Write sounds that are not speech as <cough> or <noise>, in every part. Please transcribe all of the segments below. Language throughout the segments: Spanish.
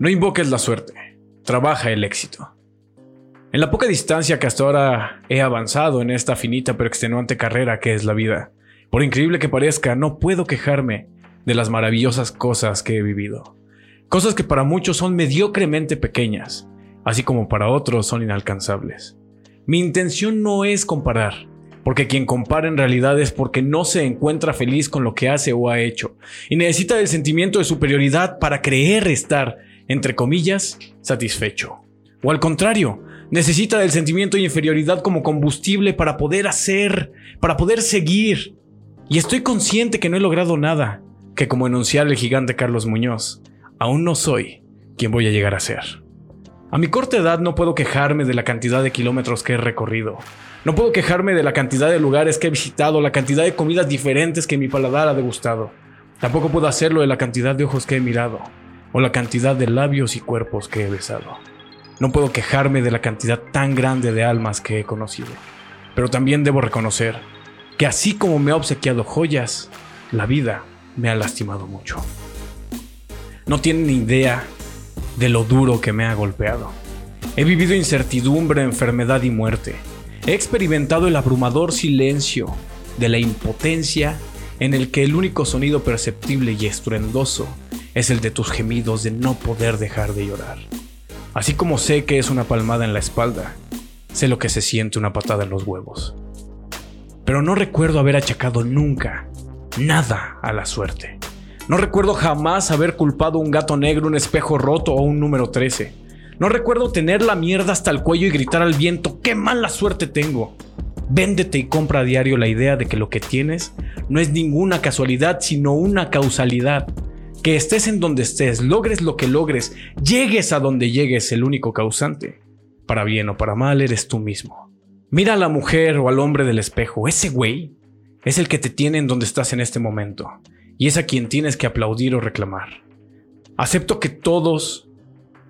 No invoques la suerte, trabaja el éxito. En la poca distancia que hasta ahora he avanzado en esta finita pero extenuante carrera que es la vida, por increíble que parezca, no puedo quejarme de las maravillosas cosas que he vivido. Cosas que para muchos son mediocremente pequeñas, así como para otros son inalcanzables. Mi intención no es comparar, porque quien compara en realidad es porque no se encuentra feliz con lo que hace o ha hecho, y necesita del sentimiento de superioridad para creer estar entre comillas, satisfecho. O al contrario, necesita del sentimiento de inferioridad como combustible para poder hacer, para poder seguir. Y estoy consciente que no he logrado nada, que como enunciar el gigante Carlos Muñoz, aún no soy quien voy a llegar a ser. A mi corta edad no puedo quejarme de la cantidad de kilómetros que he recorrido. No puedo quejarme de la cantidad de lugares que he visitado, la cantidad de comidas diferentes que mi paladar ha degustado. Tampoco puedo hacerlo de la cantidad de ojos que he mirado o la cantidad de labios y cuerpos que he besado. No puedo quejarme de la cantidad tan grande de almas que he conocido, pero también debo reconocer que así como me ha obsequiado joyas, la vida me ha lastimado mucho. No tienen ni idea de lo duro que me ha golpeado. He vivido incertidumbre, enfermedad y muerte. He experimentado el abrumador silencio de la impotencia en el que el único sonido perceptible y estruendoso es el de tus gemidos de no poder dejar de llorar. Así como sé que es una palmada en la espalda, sé lo que se siente una patada en los huevos. Pero no recuerdo haber achacado nunca nada a la suerte. No recuerdo jamás haber culpado a un gato negro, un espejo roto o un número 13. No recuerdo tener la mierda hasta el cuello y gritar al viento, ¡qué mala suerte tengo! Véndete y compra a diario la idea de que lo que tienes no es ninguna casualidad, sino una causalidad que estés en donde estés, logres lo que logres, llegues a donde llegues, el único causante, para bien o para mal, eres tú mismo. Mira a la mujer o al hombre del espejo, ese güey es el que te tiene en donde estás en este momento, y es a quien tienes que aplaudir o reclamar. Acepto que todos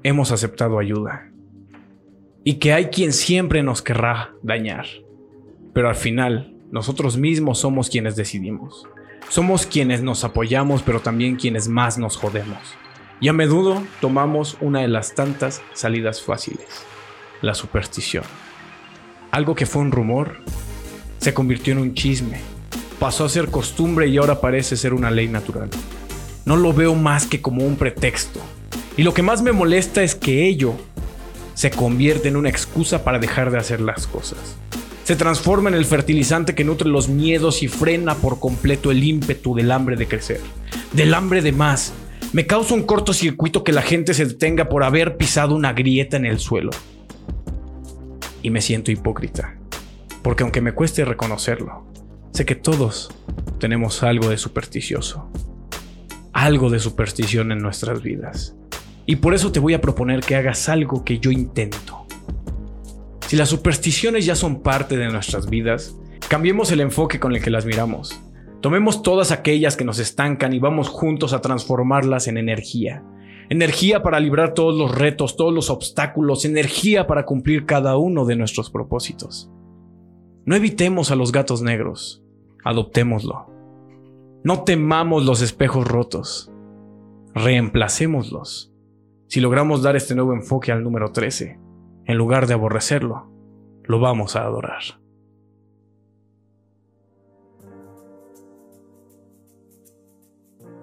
hemos aceptado ayuda, y que hay quien siempre nos querrá dañar, pero al final nosotros mismos somos quienes decidimos. Somos quienes nos apoyamos, pero también quienes más nos jodemos. Y a menudo tomamos una de las tantas salidas fáciles, la superstición. Algo que fue un rumor se convirtió en un chisme, pasó a ser costumbre y ahora parece ser una ley natural. No lo veo más que como un pretexto. Y lo que más me molesta es que ello se convierte en una excusa para dejar de hacer las cosas se transforma en el fertilizante que nutre los miedos y frena por completo el ímpetu del hambre de crecer, del hambre de más. Me causa un cortocircuito que la gente se detenga por haber pisado una grieta en el suelo. Y me siento hipócrita, porque aunque me cueste reconocerlo, sé que todos tenemos algo de supersticioso, algo de superstición en nuestras vidas. Y por eso te voy a proponer que hagas algo que yo intento si las supersticiones ya son parte de nuestras vidas, cambiemos el enfoque con el que las miramos. Tomemos todas aquellas que nos estancan y vamos juntos a transformarlas en energía. Energía para librar todos los retos, todos los obstáculos, energía para cumplir cada uno de nuestros propósitos. No evitemos a los gatos negros, adoptémoslo. No temamos los espejos rotos, reemplacémoslos. Si logramos dar este nuevo enfoque al número 13, en lugar de aborrecerlo, lo vamos a adorar.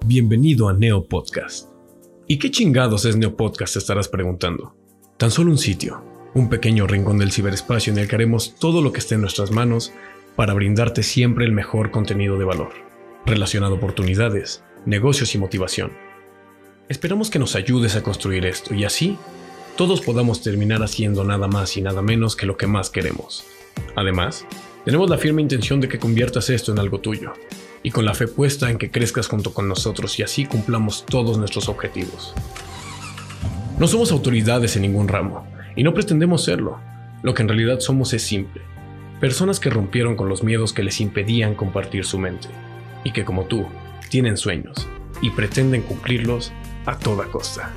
Bienvenido a Neo Podcast. ¿Y qué chingados es Neo Podcast? Te estarás preguntando. Tan solo un sitio, un pequeño rincón del ciberespacio en el que haremos todo lo que esté en nuestras manos para brindarte siempre el mejor contenido de valor, relacionado a oportunidades, negocios y motivación. Esperamos que nos ayudes a construir esto y así todos podamos terminar haciendo nada más y nada menos que lo que más queremos. Además, tenemos la firme intención de que conviertas esto en algo tuyo, y con la fe puesta en que crezcas junto con nosotros y así cumplamos todos nuestros objetivos. No somos autoridades en ningún ramo, y no pretendemos serlo. Lo que en realidad somos es simple. Personas que rompieron con los miedos que les impedían compartir su mente, y que como tú, tienen sueños, y pretenden cumplirlos a toda costa.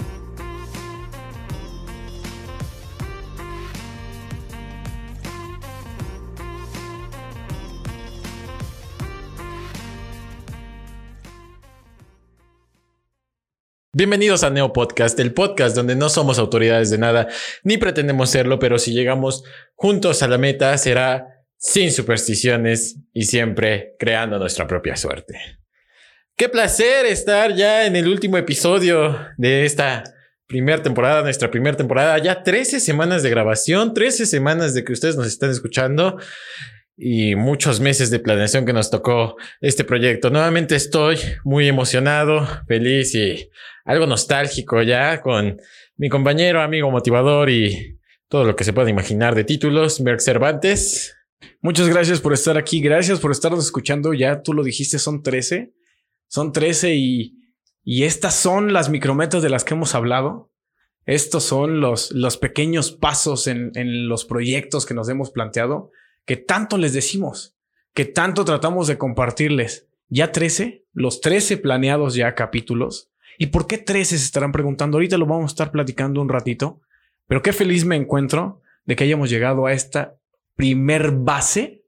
Bienvenidos a Neo Podcast, el podcast donde no somos autoridades de nada ni pretendemos serlo, pero si llegamos juntos a la meta será sin supersticiones y siempre creando nuestra propia suerte. Qué placer estar ya en el último episodio de esta primera temporada, nuestra primera temporada, ya 13 semanas de grabación, 13 semanas de que ustedes nos están escuchando y muchos meses de planeación que nos tocó este proyecto. Nuevamente estoy muy emocionado, feliz y algo nostálgico ya con mi compañero, amigo motivador y todo lo que se pueda imaginar de títulos, Merck Cervantes. Muchas gracias por estar aquí, gracias por estarnos escuchando. Ya tú lo dijiste, son 13. Son 13 y, y estas son las micrometas de las que hemos hablado. Estos son los, los pequeños pasos en, en los proyectos que nos hemos planteado que tanto les decimos, que tanto tratamos de compartirles. Ya 13, los 13 planeados ya capítulos. ¿Y por qué 13 se estarán preguntando? Ahorita lo vamos a estar platicando un ratito, pero qué feliz me encuentro de que hayamos llegado a esta primer base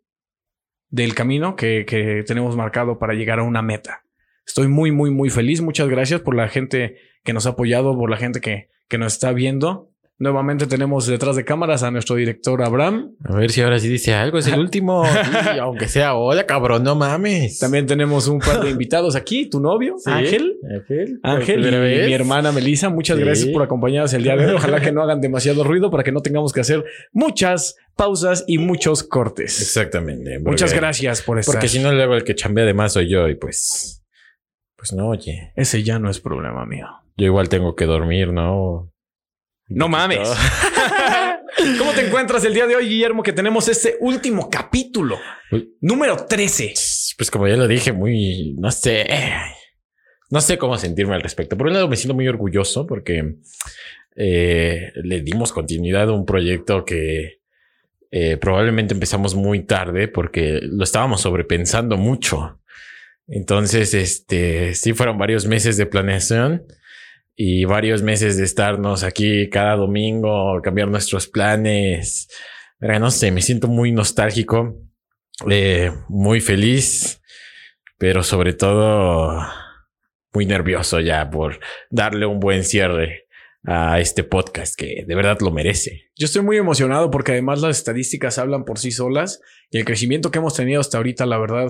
del camino que, que tenemos marcado para llegar a una meta. Estoy muy, muy, muy feliz. Muchas gracias por la gente que nos ha apoyado, por la gente que, que nos está viendo. Nuevamente tenemos detrás de cámaras a nuestro director Abraham. A ver si ahora sí dice algo. Es el <laughs> último. aunque sea hola, cabrón, no mames. También tenemos un par de invitados aquí. Tu novio, Ángel. Ángel. Ángel y mi hermana Melissa. Muchas gracias por acompañarnos el día de hoy. Ojalá que no hagan demasiado ruido para que no tengamos que hacer muchas pausas y muchos cortes. Exactamente. Muchas gracias por estar. Porque si no, luego el que chambea de más soy yo y pues... Pues no, oye. Ese ya no es problema mío. Yo igual tengo que dormir, ¿no? No mames. <laughs> ¿Cómo te encuentras el día de hoy, Guillermo, que tenemos este último capítulo? Número 13. Pues como ya lo dije, muy, no sé, no sé cómo sentirme al respecto. Por un lado me siento muy orgulloso porque eh, le dimos continuidad a un proyecto que eh, probablemente empezamos muy tarde porque lo estábamos sobrepensando mucho. Entonces, este, sí fueron varios meses de planeación y varios meses de estarnos aquí cada domingo, cambiar nuestros planes. No sé, me siento muy nostálgico, eh, muy feliz, pero sobre todo muy nervioso ya por darle un buen cierre a este podcast que de verdad lo merece. Yo estoy muy emocionado porque además las estadísticas hablan por sí solas y el crecimiento que hemos tenido hasta ahorita, la verdad,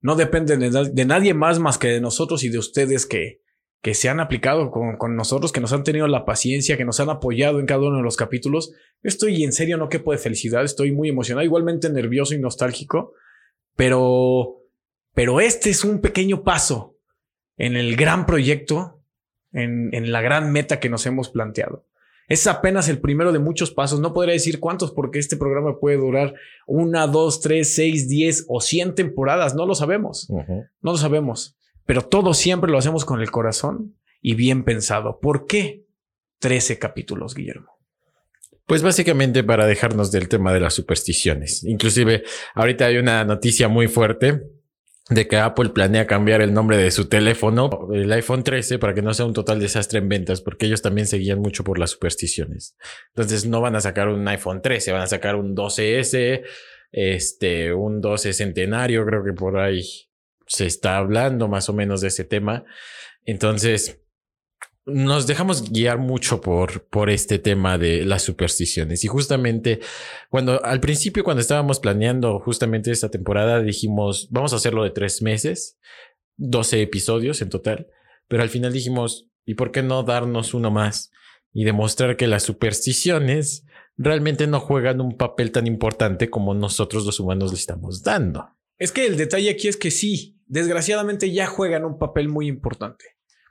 no depende de, de nadie más más que de nosotros y de ustedes que, que se han aplicado con, nosotros, que nos han tenido la paciencia, que nos han apoyado en cada uno de los capítulos. Estoy en serio, no quepo de felicidad, estoy muy emocionado, igualmente nervioso y nostálgico, pero, pero este es un pequeño paso en el gran proyecto, en, en la gran meta que nos hemos planteado. Es apenas el primero de muchos pasos. No podría decir cuántos porque este programa puede durar una, dos, tres, seis, diez o cien temporadas. No lo sabemos. No lo sabemos. Pero todo siempre lo hacemos con el corazón y bien pensado. ¿Por qué 13 capítulos, Guillermo? Pues básicamente para dejarnos del tema de las supersticiones. Inclusive ahorita hay una noticia muy fuerte de que Apple planea cambiar el nombre de su teléfono, el iPhone 13, para que no sea un total desastre en ventas, porque ellos también seguían mucho por las supersticiones. Entonces no van a sacar un iPhone 13, van a sacar un 12S, este, un 12 centenario, creo que por ahí se está hablando más o menos de ese tema. Entonces, nos dejamos guiar mucho por, por este tema de las supersticiones. Y justamente cuando al principio, cuando estábamos planeando justamente esta temporada, dijimos, vamos a hacerlo de tres meses, 12 episodios en total. Pero al final dijimos, ¿y por qué no darnos uno más? Y demostrar que las supersticiones realmente no juegan un papel tan importante como nosotros los humanos le estamos dando. Es que el detalle aquí es que sí, desgraciadamente ya juegan un papel muy importante,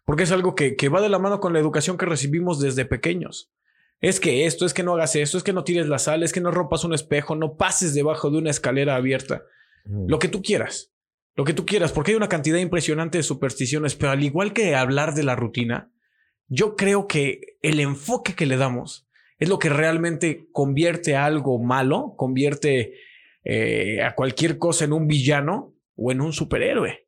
porque es algo que, va de la mano con la educación que recibimos desde pequeños. Es que esto, es que no hagas esto, es que no tires la sal, es que no rompas un espejo, no pases debajo de una escalera abierta. Mm. Lo que tú quieras, lo que tú quieras, porque hay una cantidad impresionante de supersticiones, pero al igual que hablar de la rutina, yo creo que el enfoque que le damos es lo que realmente convierte a algo malo, convierte eh, a cualquier cosa en un villano o en un superhéroe.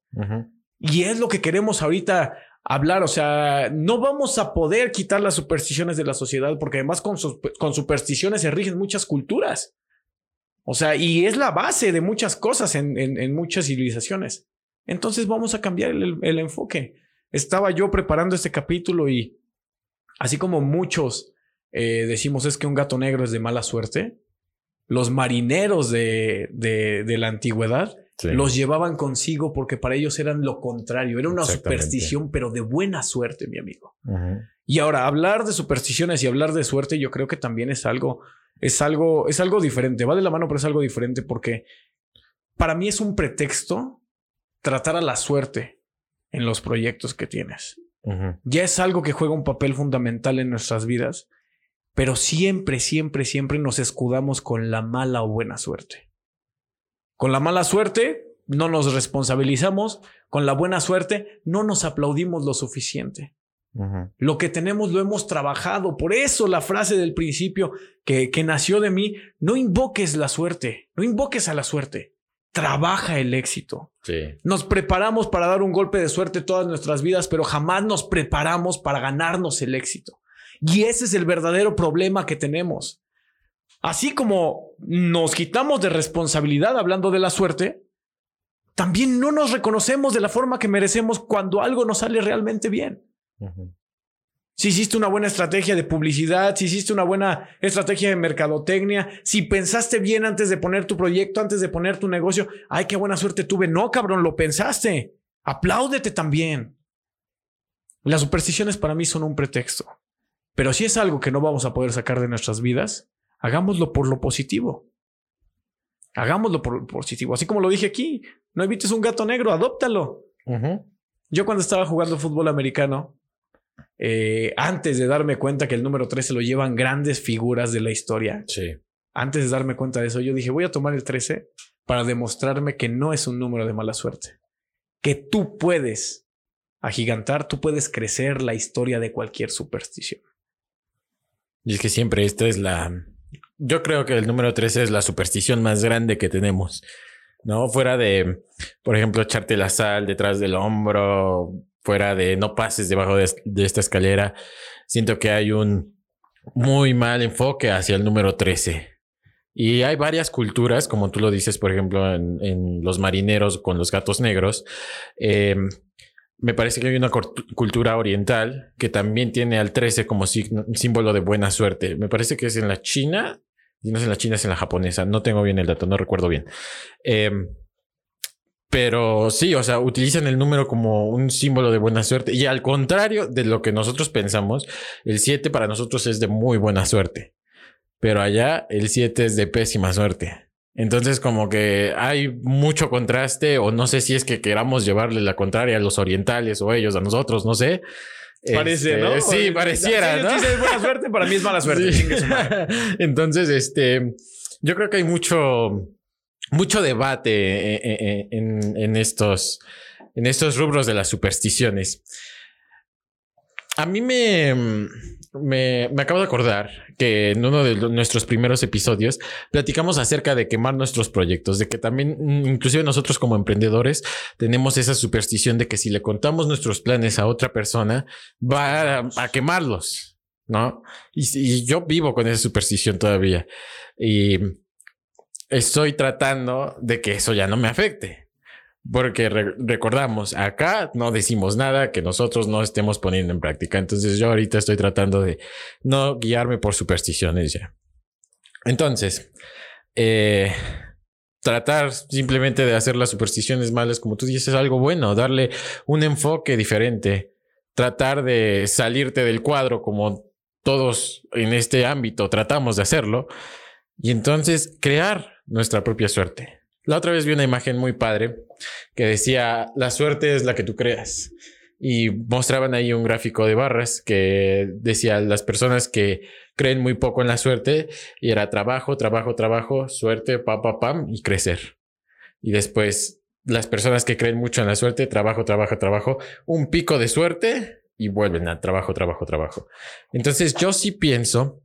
Y es lo que queremos ahorita hablar. O sea, no vamos a poder quitar las supersticiones de la sociedad porque además con, con supersticiones se rigen muchas culturas. O sea, y es la base de muchas cosas en, en, muchas civilizaciones. Entonces vamos a cambiar el, el enfoque. estaba yo preparando este capítulo y así como muchos eh, decimos es que un gato negro es de mala suerte, los marineros de, de, la antigüedad los llevaban consigo porque para ellos eran lo contrario, era una superstición, pero de buena suerte, mi amigo. Y ahora, hablar de supersticiones y hablar de suerte, yo creo que también es algo, es algo, es algo diferente, va de la mano, pero es algo diferente porque para mí es un pretexto tratar a la suerte en los proyectos que tienes. Ya es algo que juega un papel fundamental en nuestras vidas, pero siempre, siempre, siempre nos escudamos con la mala o buena suerte. Con la mala suerte no nos responsabilizamos, con la buena suerte no nos aplaudimos lo suficiente. Lo que tenemos lo hemos trabajado. Por eso la frase del principio que, que nació de mí, no invoques la suerte, no invoques a la suerte trabaja el éxito. Nos preparamos para dar un golpe de suerte todas nuestras vidas, pero jamás nos preparamos para ganarnos el éxito. Y ese es el verdadero problema que tenemos. Así como nos quitamos de responsabilidad hablando de la suerte, también no nos reconocemos de la forma que merecemos cuando algo nos sale realmente bien si hiciste una buena estrategia de publicidad, si hiciste una buena estrategia de mercadotecnia, si pensaste bien antes de poner tu proyecto, antes de poner tu negocio, ay, qué buena suerte tuve. No, cabrón, lo pensaste. Apláudete también. Las supersticiones para mí son un pretexto. Pero si es algo que no vamos a poder sacar de nuestras vidas, hagámoslo por lo positivo. Hagámoslo por lo positivo. Así como lo dije aquí, no evites un gato negro, adóptalo. Yo cuando estaba jugando fútbol americano, eh, antes de darme cuenta que el número 13 lo llevan grandes figuras de la historia. Sí. Antes de darme cuenta de eso, yo dije, voy a tomar el 13 para demostrarme que no es un número de mala suerte. Que tú puedes agigantar, tú puedes crecer la historia de cualquier superstición. Y es que siempre esta es la... Yo creo que el número 13 es la superstición más grande que tenemos. ¿no? Fuera de, por ejemplo, echarte la sal detrás del hombro, fuera de no pases debajo de, esta escalera, siento que hay un muy mal enfoque hacia el número 13. Y hay varias culturas, como tú lo dices, por ejemplo, en, los marineros con los gatos negros. Em, me parece que hay una cultura oriental que también tiene al 13 como símbolo de buena suerte. Me parece que es en la China, y no es en la China, es en la japonesa. No tengo bien el dato, no recuerdo bien. Eh, pero sí, o sea, utilizan el número como un símbolo de buena suerte. Y al contrario de lo que nosotros pensamos, el 7 para nosotros es de muy buena suerte. Pero allá el 7 es de pésima suerte. Entonces como que hay mucho contraste o no sé si es que queramos llevarle la contraria a los orientales o ellos a nosotros, no sé. Parece, ¿no? Este, sí, pareciera, ¿no? es buena suerte, para mí es mala suerte. <laughs> Entonces, este, yo creo que hay mucho, mucho debate eh, eh, eh, en, estos, en estos rubros de las supersticiones. A mí me, me, acabo de acordar que en uno de nuestros primeros episodios platicamos acerca de quemar nuestros proyectos, de que también, mm, inclusive nosotros como emprendedores, tenemos esa superstición de que si le contamos nuestros planes a otra persona, va a, quemarlos, ¿no? Y, y, yo vivo con esa superstición todavía. Y estoy tratando de que eso ya no me afecte. Porque recordamos, acá no decimos nada que nosotros no estemos poniendo en práctica. Entonces yo ahorita estoy tratando de no guiarme por supersticiones ya. Entonces, eh, tratar simplemente de hacer las supersticiones malas, como tú dices, es algo bueno, darle un enfoque diferente, tratar de salirte del cuadro como todos en este ámbito tratamos de hacerlo, y entonces crear nuestra propia suerte. La otra vez vi una imagen muy padre que decía, la suerte es la que tú creas. Y mostraban ahí un gráfico de barras que decía las personas que creen muy poco en la suerte y era trabajo, trabajo, trabajo, suerte, pam, pam, pam y crecer. Y después las personas que creen mucho en la suerte, trabajo, trabajo, trabajo, un pico de suerte y vuelven a trabajo, trabajo, trabajo. Entonces yo sí pienso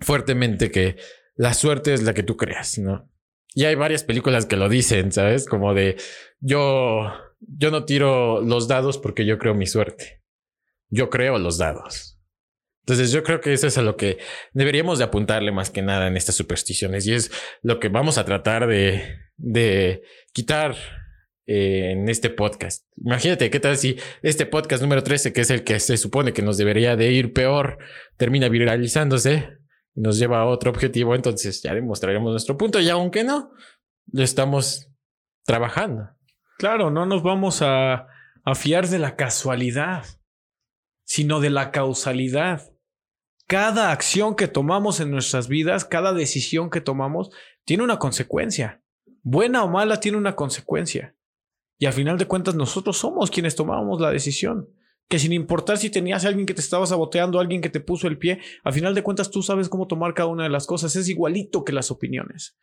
fuertemente que la suerte es la que tú creas, ¿no? Y hay varias películas que lo dicen, ¿sabes? Como de yo, yo no tiro los dados porque yo creo mi suerte. Yo creo los dados. Entonces yo creo que eso es a lo que deberíamos de apuntarle más que nada en estas supersticiones y es lo que vamos a tratar de, de quitar eh, en este podcast. Imagínate, ¿qué tal si este podcast número 13, que es el que se supone que nos debería de ir peor, termina viralizándose nos lleva a otro objetivo? Entonces ya demostraremos nuestro punto y aunque no, estamos trabajando. Claro, no nos vamos a, a fiar de la casualidad, sino de la causalidad. Cada acción que tomamos en nuestras vidas, cada decisión que tomamos, tiene una consecuencia. Buena o mala, tiene una consecuencia. Y al final de cuentas, nosotros somos quienes tomamos la decisión. Que sin importar si tenías a alguien que te estaba saboteando, alguien que te puso el pie, al final de cuentas tú sabes cómo tomar cada una de las cosas. Es igualito que las opiniones.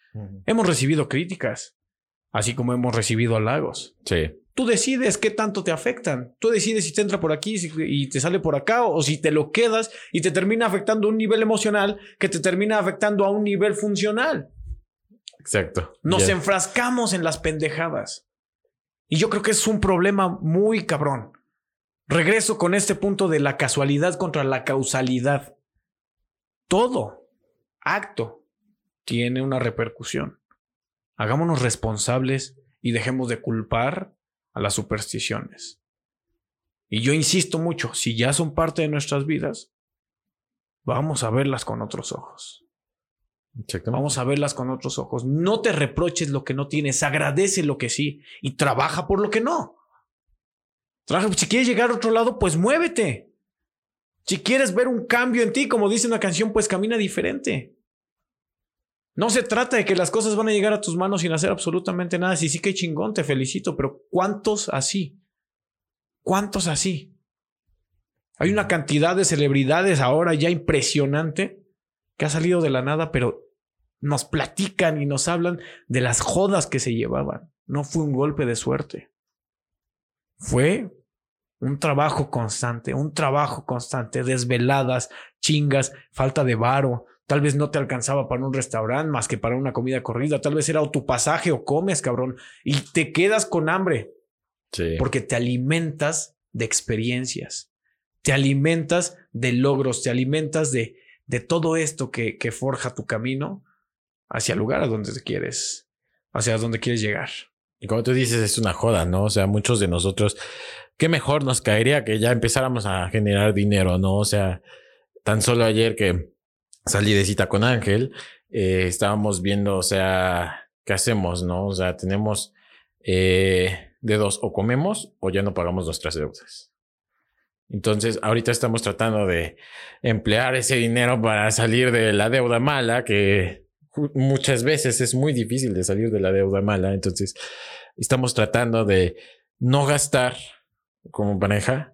Hemos recibido críticas, así como hemos recibido halagos. Sí. Tú decides qué tanto te afectan. Tú decides si te entra por aquí y te sale por acá o si te lo quedas y te termina afectando a un nivel emocional que te termina afectando a un nivel funcional. Exacto. Nos enfrascamos en las pendejadas. Y yo creo que es un problema muy cabrón. Regreso con este punto de la casualidad contra la causalidad. Todo acto tiene una repercusión. Hagámonos responsables y dejemos de culpar a las supersticiones. Y yo insisto mucho, si ya son parte de nuestras vidas, vamos a verlas con otros ojos. Vamos a verlas con otros ojos. No te reproches lo que no tienes, agradece lo que sí y trabaja por lo que no. Si quieres llegar a otro lado, pues muévete. Si quieres ver un cambio en ti, como dice una canción, pues camina diferente. No se trata de que las cosas van a llegar a tus manos sin hacer absolutamente nada. Si sí que chingón, te felicito, pero ¿cuántos así? ¿Cuántos así? Hay una cantidad de celebridades ahora ya impresionante que ha salido de la nada, pero nos platican y nos hablan de las jodas que se llevaban. No fue un golpe de suerte. Fue un trabajo constante, un trabajo constante, desveladas, chingas, falta de varo, Tal vez no te alcanzaba para un restaurante más que para una comida corrida. Tal vez era tu pasaje o comes, cabrón. Y te quedas con hambre. Sí. Porque te alimentas de experiencias. Te alimentas de logros. Te alimentas de, de todo esto que, que forja tu camino hacia el lugar a donde te quieres, hacia donde quieres llegar. Y como tú dices, es una joda, ¿no? O sea, muchos de nosotros, qué mejor nos caería que ya empezáramos a generar dinero, ¿no? O sea, tan solo ayer que salí de cita con Ángel, eh, estábamos viendo, o sea, ¿qué hacemos, no? O sea, tenemos eh, de dos, o comemos o ya no pagamos nuestras deudas. Entonces, ahorita estamos tratando de emplear ese dinero para salir de la deuda mala, que muchas veces es muy difícil de salir de la deuda mala. Entonces, estamos tratando de no gastar como pareja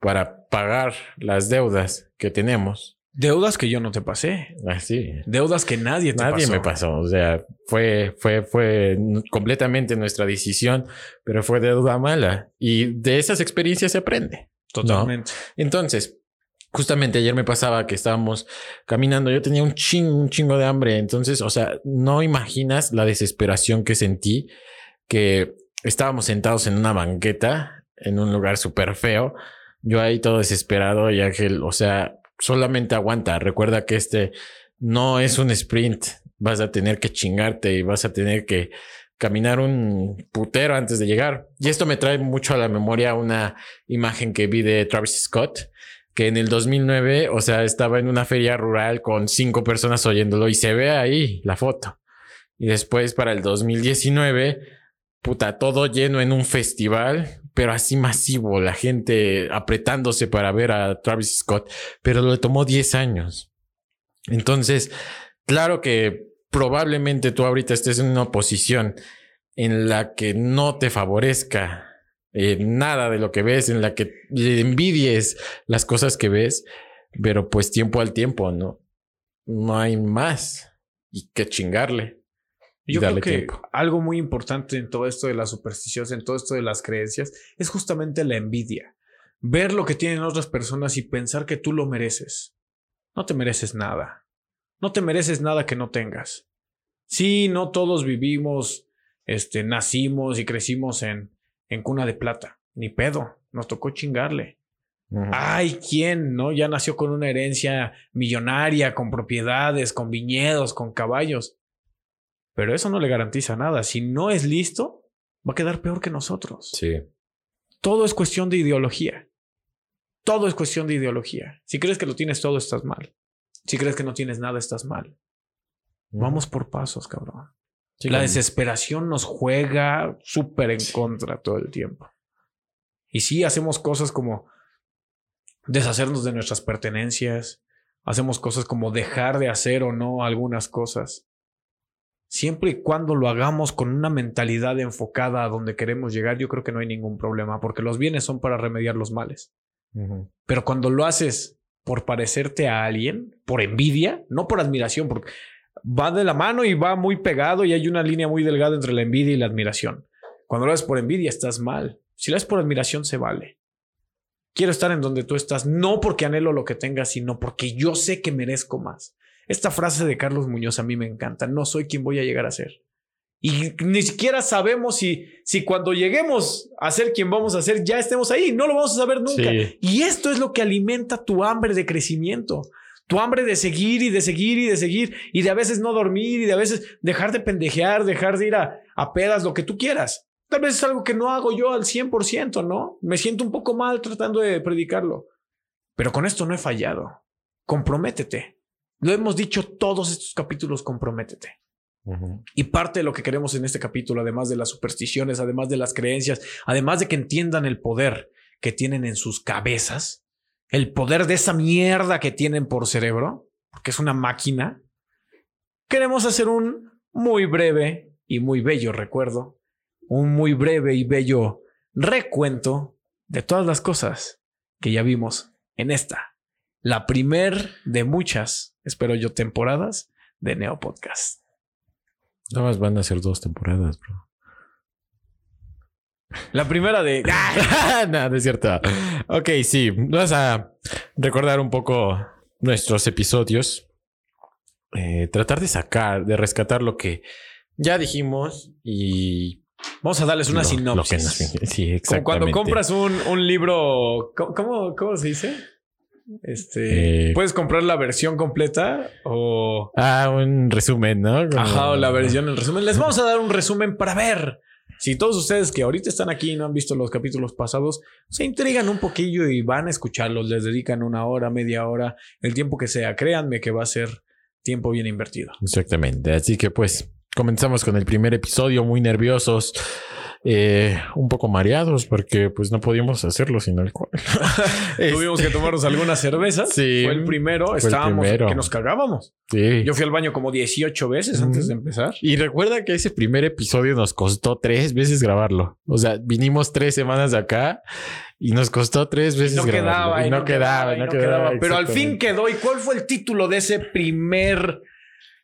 para pagar las deudas que tenemos Deudas que yo no te pasé. Así. Ah, Deudas que nadie te nadie me pasó. O sea, fue, fue, fue completamente nuestra decisión, pero fue deuda mala. Y de esas experiencias se aprende. Totalmente. Entonces, justamente ayer me pasaba que estábamos caminando. Yo tenía un chingo, un chingo de hambre. Entonces, o sea, no imaginas la desesperación que sentí que estábamos sentados en una banqueta en un lugar súper feo. Yo ahí todo desesperado y Ángel, o sea, solamente aguanta. Recuerda que este no es un sprint. Vas a tener que chingarte y vas a tener que caminar un putero antes de llegar. Y esto me trae mucho a la memoria una imagen que vi de Travis Scott, que en el 2009, o sea, estaba en una feria rural con cinco personas oyéndolo y se ve ahí la foto. Y después para el 2019, puta, todo lleno en un festival pero así masivo, la gente apretándose para ver a Travis Scott, pero le tomó 10 años. Entonces, claro que probablemente tú ahorita estés en una posición en la que no te favorezca eh, nada de lo que ves, en la que envidies las cosas que ves, pero pues tiempo al tiempo, ¿no? No hay más y que chingarle. Yo creo que algo muy importante en todo esto de las supersticiones, en todo esto de las creencias, es justamente la envidia. Ver lo que tienen otras personas y pensar que tú lo mereces. No te mereces nada. No te mereces nada que no tengas. Sí, no todos vivimos, este, nacimos y crecimos en, en cuna de plata. Ni pedo. Nos tocó chingarle. Ay, ¿quién? ¿No? Ya nació con una herencia millonaria, con propiedades, con viñedos, con caballos. Pero eso no le garantiza nada. Si no es listo, va a quedar peor que nosotros. Sí. Todo es cuestión de ideología. Todo es cuestión de ideología. Si crees que lo tienes todo, estás mal. Si crees que no tienes nada, estás mal. Vamos por pasos, cabrón. Sí, la desesperación nos juega súper en contra todo el tiempo. Y sí, hacemos cosas como deshacernos de nuestras pertenencias. Hacemos cosas como dejar de hacer o no algunas cosas. Siempre y cuando lo hagamos con una mentalidad enfocada a donde queremos llegar, yo creo que no hay ningún problema, porque los bienes son para remediar los males. Pero cuando lo haces por parecerte a alguien, por envidia, no por admiración, porque va de la mano y va muy pegado y hay una línea muy delgada entre la envidia y la admiración. Cuando lo haces por envidia, estás mal. Si lo haces por admiración, se vale. Quiero estar en donde tú estás, no porque anhelo lo que tengas, sino porque yo sé que merezco más. Esta frase de Carlos Muñoz a mí me encanta. No soy quien voy a llegar a ser. Y ni siquiera sabemos si, si cuando lleguemos a ser quien vamos a ser, ya estemos ahí. No lo vamos a saber nunca. Sí. Y esto es lo que alimenta tu hambre de crecimiento, tu hambre de seguir y de seguir y de seguir y de a veces no dormir y de a veces dejar de pendejear, dejar de ir a, a pedas, lo que tú quieras. Tal vez es algo que no hago yo al 100%, ¿no? Me siento un poco mal tratando de predicarlo. Pero con esto no he fallado. Comprométete. Lo hemos dicho todos estos capítulos, comprométete. Y parte de lo que queremos en este capítulo, además de las supersticiones, además de las creencias, además de que entiendan el poder que tienen en sus cabezas, el poder de esa mierda que tienen por cerebro, porque es una máquina, queremos hacer un muy breve y muy bello recuerdo, un muy breve y bello recuento de todas las cosas que ya vimos en esta, la primer de muchas, espero yo, temporadas de Neo Podcast. Nada más van a ser dos temporadas, bro. La primera de. <laughs> no, no es cierto. Ok, sí. Vamos a recordar un poco nuestros episodios. Eh, tratar de sacar, de rescatar lo que ya dijimos y Vamos a darles una lo- lo que sinopsis. sí, Como exactamente. cuando compras un, un libro. ¿cómo, cómo, se dice? Este. Eh. Puedes comprar la versión completa o. Ah, un resumen, ¿no? Como- Ajá, o la versión en resumen. Les vamos a dar un resumen para ver. Si todos ustedes que ahorita están aquí y no han visto los capítulos pasados, se intrigan un poquillo y van a escucharlos, les dedican una hora, media hora, el tiempo que sea. Créanme que va a ser tiempo bien invertido. Exactamente. Así que pues comenzamos con el primer episodio muy nerviosos, eh, un poco mareados porque pues no podíamos hacerlo sin alcohol. <laughs> Es- Tuvimos que tomarnos algunas cervezas. Sí. Fue el primero. Fue el Estábamos primero. que nos cagábamos. sí. Yo fui al baño como 18 veces antes de empezar. Y recuerda que ese primer episodio nos costó tres veces grabarlo. O sea, vinimos tres semanas de acá y nos costó tres veces no grabarlo. quedaba, y no quedaba, y no quedaba. Pero al fin quedó. ¿Y cuál fue el título de ese primer,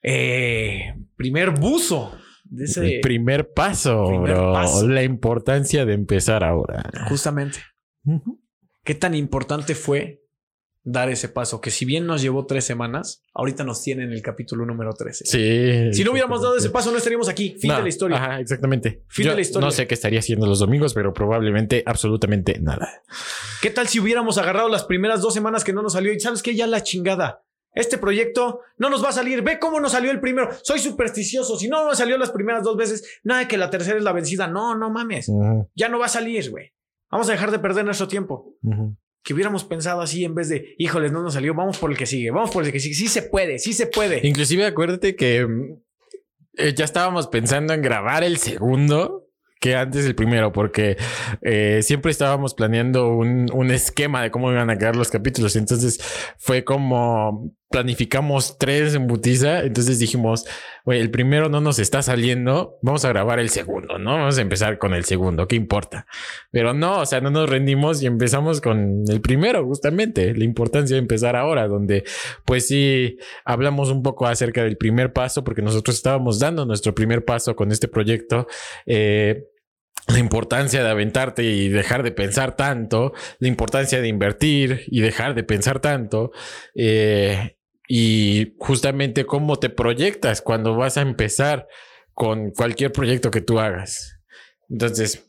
eh, primer buzo? De ese, El primer paso, Primer bro. paso. La importancia de empezar ahora. Justamente. ¿Qué tan importante fue dar ese paso? Que si bien nos llevó tres semanas, ahorita nos tiene en el capítulo número 13. Sí. Si no hubiéramos dado ese paso, no estaríamos aquí. Fin No, de la historia. Ajá, exactamente. Fin de la historia. No sé qué estaría haciendo los domingos, pero probablemente absolutamente nada. ¿Qué tal si hubiéramos agarrado las primeras dos semanas que no nos salió y sabes que ya la chingada? Este proyecto no nos va a salir. Ve cómo nos salió el primero. Soy supersticioso. Si no nos salió las primeras dos veces, nada de que la tercera es la vencida. No, no mames. Ya no va a salir, güey. Vamos a dejar de perder nuestro tiempo. Que hubiéramos pensado así en vez de, híjoles, no nos salió. Vamos por el que sigue. Vamos por el que sigue. Sí se puede, sí se puede. Inclusive acuérdate que eh, ya estábamos pensando en grabar el segundo que antes el primero, porque eh, siempre estábamos planeando un, un esquema de cómo iban a quedar los capítulos. Entonces fue como planificamos tres en Butiza. Entonces dijimos, el primero no nos está saliendo. Vamos a grabar el segundo, ¿no? Vamos a empezar con el segundo. ¿Qué importa? Pero no, o sea, no nos rendimos y empezamos con el primero, justamente. La importancia de empezar ahora, donde pues sí hablamos un poco acerca del primer paso, porque nosotros estábamos dando nuestro primer paso con este proyecto. Eh, la importancia de aventarte y dejar de pensar tanto, la importancia de invertir y dejar de pensar tanto, eh, y justamente cómo te proyectas cuando vas a empezar con cualquier proyecto que tú hagas. Entonces,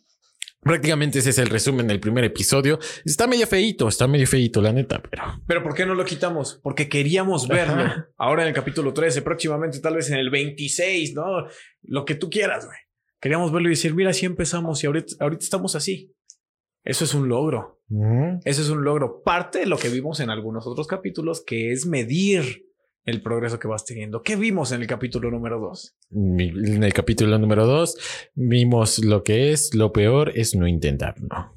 prácticamente ese es el resumen del primer episodio. Está medio feito, está medio feito, la neta, pero Pero ¿por qué no lo quitamos? Porque queríamos verlo. Ajá. Ahora en el capítulo 13, próximamente tal vez en el 26, ¿no? Lo que tú quieras, güey. Queríamos verlo y decir, mira, así empezamos y ahorita, ahorita estamos así. Eso es un logro. Ujú. Eso es un logro. Parte de lo que vimos en algunos otros capítulos, que es medir el progreso que vas teniendo. ¿Qué vimos en el capítulo número dos? En el capítulo número 2 vimos lo que es, lo peor es no intentarlo.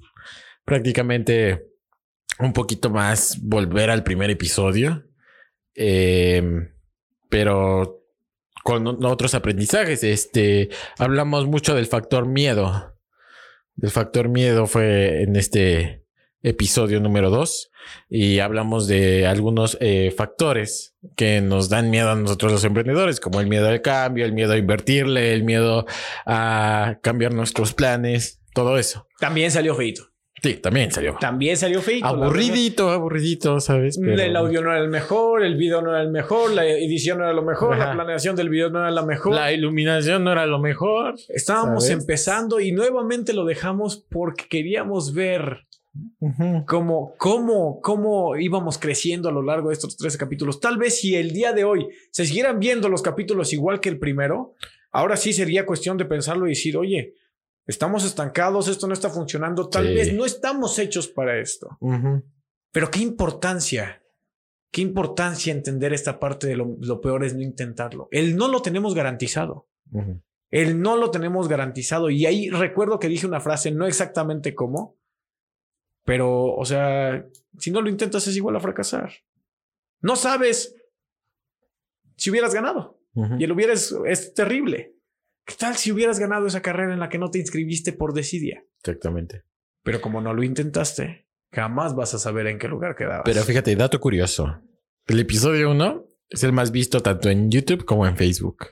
Prácticamente un poquito más volver al primer episodio, eh, pero con otros aprendizajes. Este, hablamos mucho del factor miedo. El factor miedo fue en este episodio número 2 y hablamos de algunos eh, factores que nos dan miedo a nosotros los emprendedores, como el miedo al cambio, el miedo a invertirle, el miedo a cambiar nuestros planes, todo eso. También salió feito. Sí, también salió. También salió verdad. Aburridito, aburridito, ¿sabes? Pero- El audio no era el mejor, el video no era el mejor, la edición no era lo mejor, Ajá. la planeación del video no era la mejor. La iluminación no era lo mejor. Estábamos ¿sabes? empezando y nuevamente lo dejamos porque queríamos ver cómo, cómo, cómo íbamos creciendo a lo largo de estos 13 capítulos. Tal vez si el día de hoy se siguieran viendo los capítulos igual que el primero, ahora sí sería cuestión de pensarlo y decir, oye, estamos estancados, esto no está funcionando, tal Sí. vez no estamos hechos para esto. Pero qué importancia, qué importancia entender esta parte de lo, lo peor es no intentarlo. El no lo tenemos garantizado. Ujú. El no lo tenemos garantizado. Y ahí recuerdo que dije una frase, no exactamente cómo, pero, o sea, si no lo intentas es igual a fracasar. No sabes si hubieras ganado. Y el hubieras es terrible. ¿Qué tal si hubieras ganado esa carrera en la que no te inscribiste por desidia? Exactamente. Pero como no lo intentaste, jamás vas a saber en qué lugar quedabas. Pero fíjate, dato curioso. El episodio 1 es el más visto tanto en YouTube como en Facebook.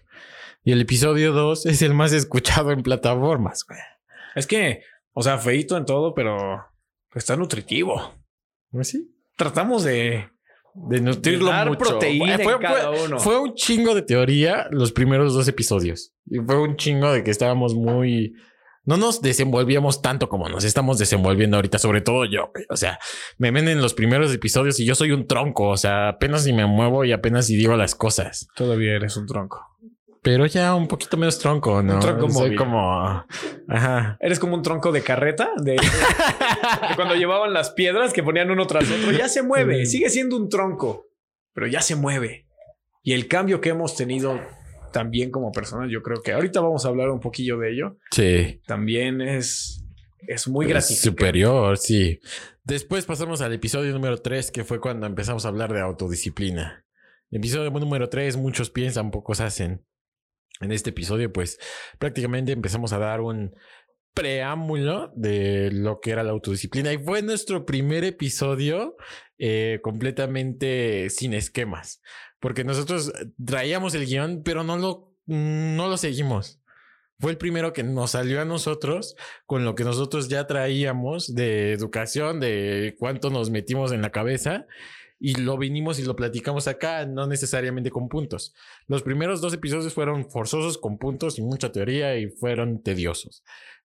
Y el episodio 2 es el más escuchado en plataformas. güey. es que, o sea, feito en todo, pero está nutritivo. ¿No es así? Tratamos de De nutrirlo dar mucho. proteína Fue- en cada fue- uno. Fue un chingo de teoría los primeros dos episodios. Y fue un chingo de que estábamos muy... No nos desenvolvíamos tanto como nos estamos desenvolviendo ahorita, sobre todo yo. O sea, me ven en los primeros episodios y yo soy un tronco. O sea, apenas si me muevo y apenas si digo las cosas. Todavía eres un tronco. Pero ya un poquito menos tronco, ¿no? Un tronco Soy como... Ajá. Eres como un tronco de carreta de, de cuando llevaban las piedras que ponían uno tras otro. Ya se mueve, sigue siendo un tronco, pero ya se mueve. Y el cambio que hemos tenido también como personas, yo creo que ahorita vamos a hablar un poquillo de ello. Sí. También es, es muy Es gratificante. superior, sí. Después pasamos al episodio número 3, que fue cuando empezamos a hablar de autodisciplina. Episodio número 3, muchos piensan, pocos hacen. En este episodio, pues prácticamente empezamos a dar un preámbulo de lo que era la autodisciplina y fue nuestro primer episodio eh, completamente sin esquemas, porque nosotros traíamos el guion, pero no lo, no lo seguimos. Fue el primero que nos salió a nosotros con lo que nosotros ya traíamos de educación, de cuánto nos metimos en la cabeza y lo vinimos y lo platicamos acá, no necesariamente con puntos. Los primeros dos episodios fueron forzosos con puntos y mucha teoría y fueron tediosos.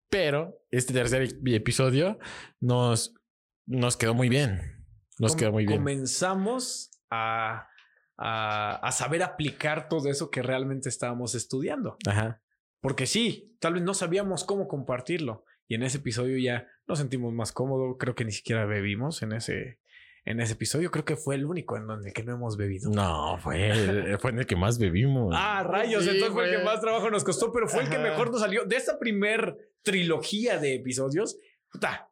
Pero este tercer ep- episodio nos, nos quedó muy bien. Nos Com- quedó muy bien. Comenzamos a, a, a saber aplicar todo eso que realmente estábamos estudiando. Ajá. Porque sí, tal vez no sabíamos cómo compartirlo. Y en ese episodio ya nos sentimos más cómodos. Creo que ni siquiera bebimos en ese, en ese episodio. Creo que fue el único en donde que no hemos bebido. No, fue, el- fue en el que más bebimos. Ah, rayos. Sí, entonces fue el que más trabajo nos costó, pero fue el que mejor nos salió. De esta primer trilogía de episodios, puta,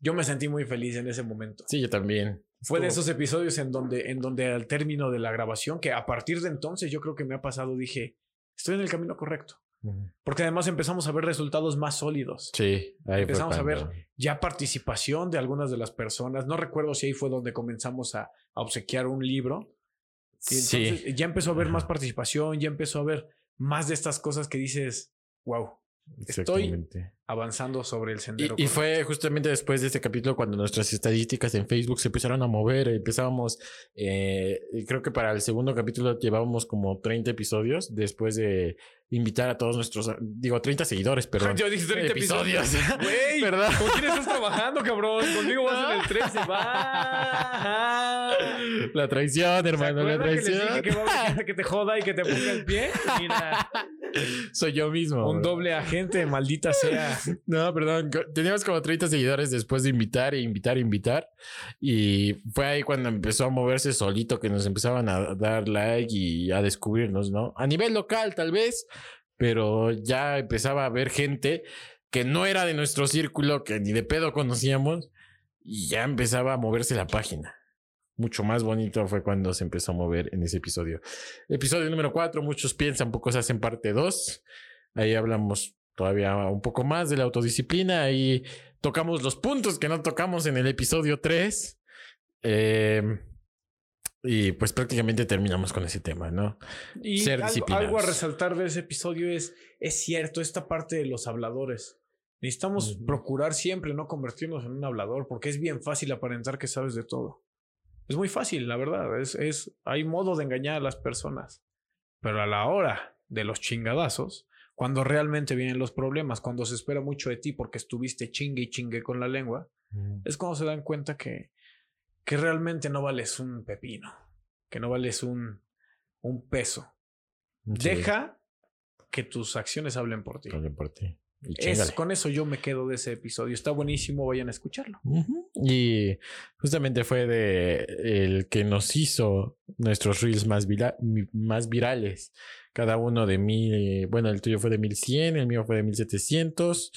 yo me sentí muy feliz en ese momento. Sí, yo también. Fue de esos episodios en donde, en donde al término de la grabación, que a partir de entonces yo creo que me ha pasado, dije, estoy en el camino correcto. Porque además empezamos a ver resultados más sólidos. Sí, ahí fue Empezamos a ver Ya participación de algunas de las personas. No recuerdo si ahí fue donde comenzamos a, a obsequiar un libro. Y Sí. entonces ya empezó a haber más participación, ya empezó a ver más de estas cosas que dices, wow, estoy Exactamente. Avanzando sobre el sendero. y correcto". fue justamente después de este capítulo cuando nuestras estadísticas en Facebook se empezaron a mover. Empezábamos, eh, creo que para el segundo capítulo llevábamos como 30 episodios después de invitar a todos nuestros, digo, 30 seguidores, perdón. Yo dije 30 episodios. <laughs> Güey, ¿Verdad? ¿con quién estás trabajando, cabrón? Conmigo vas en el 13. Va. <laughs> La traición, ¿Se hermano, la acuerdan que les traición. dije que va a gente que te joda y que te ponga el pie? <laughs> Mira. Soy yo mismo. Un doble agente, maldita sea. <laughs> No, perdón. Teníamos como 30 seguidores después de invitar e invitar e invitar. Y fue ahí cuando empezó a moverse solito que nos empezaban a dar like y a descubrirnos, ¿no? A nivel local, tal vez, pero ya empezaba a haber gente que no era de nuestro círculo, que ni de pedo conocíamos, y ya empezaba a moverse la página mucho más bonito fue cuando se empezó a mover en ese episodio. Episodio número 4, muchos piensan, pocos hacen parte 2. Ahí hablamos todavía un poco más de la autodisciplina. Ahí tocamos los puntos que no tocamos en el episodio 3. Em, y pues prácticamente terminamos con ese tema, ¿no? Y Ser algo, algo, a resaltar de ese episodio es, es cierto, esta parte de los habladores. Necesitamos procurar siempre no convertirnos en un hablador porque es bien fácil aparentar que sabes de todo. Es muy fácil, la verdad. Es, es, hay modo de engañar a las personas. Pero a la hora de los chingadazos, cuando realmente vienen los problemas, cuando se espera mucho de ti porque estuviste chingue y chingue con la lengua, es cuando se dan cuenta que, que realmente no vales un pepino, que no vales un, un peso. Deja que tus acciones hablen por ti. Hablen por ti. Es, con eso yo me quedo de ese episodio. Está buenísimo, vayan a escucharlo. Y justamente fue de el que nos hizo nuestros reels más, más virales. Cada uno de mil, bueno, el tuyo fue de 1100, el mío fue de 1700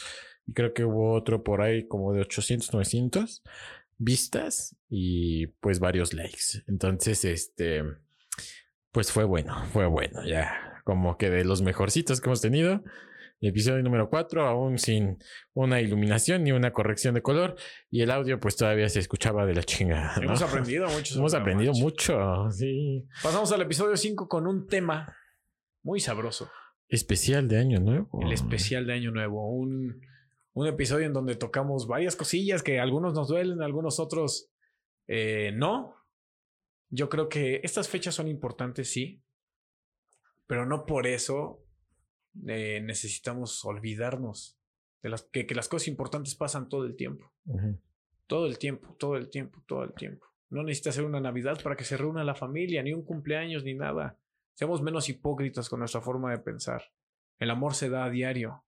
y creo que hubo otro por ahí como de 800, 900 vistas y pues varios likes. Entonces, este, pues fue bueno, fue bueno, ya como que de los mejorcitos que hemos tenido episodio número 4, aún sin una iluminación ni una corrección de color. Y el audio, pues todavía se escuchaba de la chingada. Hemos aprendido mucho. Hemos aprendido mucho, sí. Pasamos al episodio 5 con un tema muy sabroso. Especial de Año Nuevo. El especial de Año Nuevo. Un, un episodio en donde tocamos varias cosillas que algunos nos duelen, algunos otros eh, no. Yo creo que estas fechas son importantes, sí. Pero no por eso eh, necesitamos olvidarnos de las que, las cosas importantes pasan todo el tiempo. Todo el tiempo, todo el tiempo, todo el tiempo. No necesita hacer una Navidad para que se reúna la familia, ni un cumpleaños, ni nada. Seamos menos hipócritas con nuestra forma de pensar. El amor se da a diario.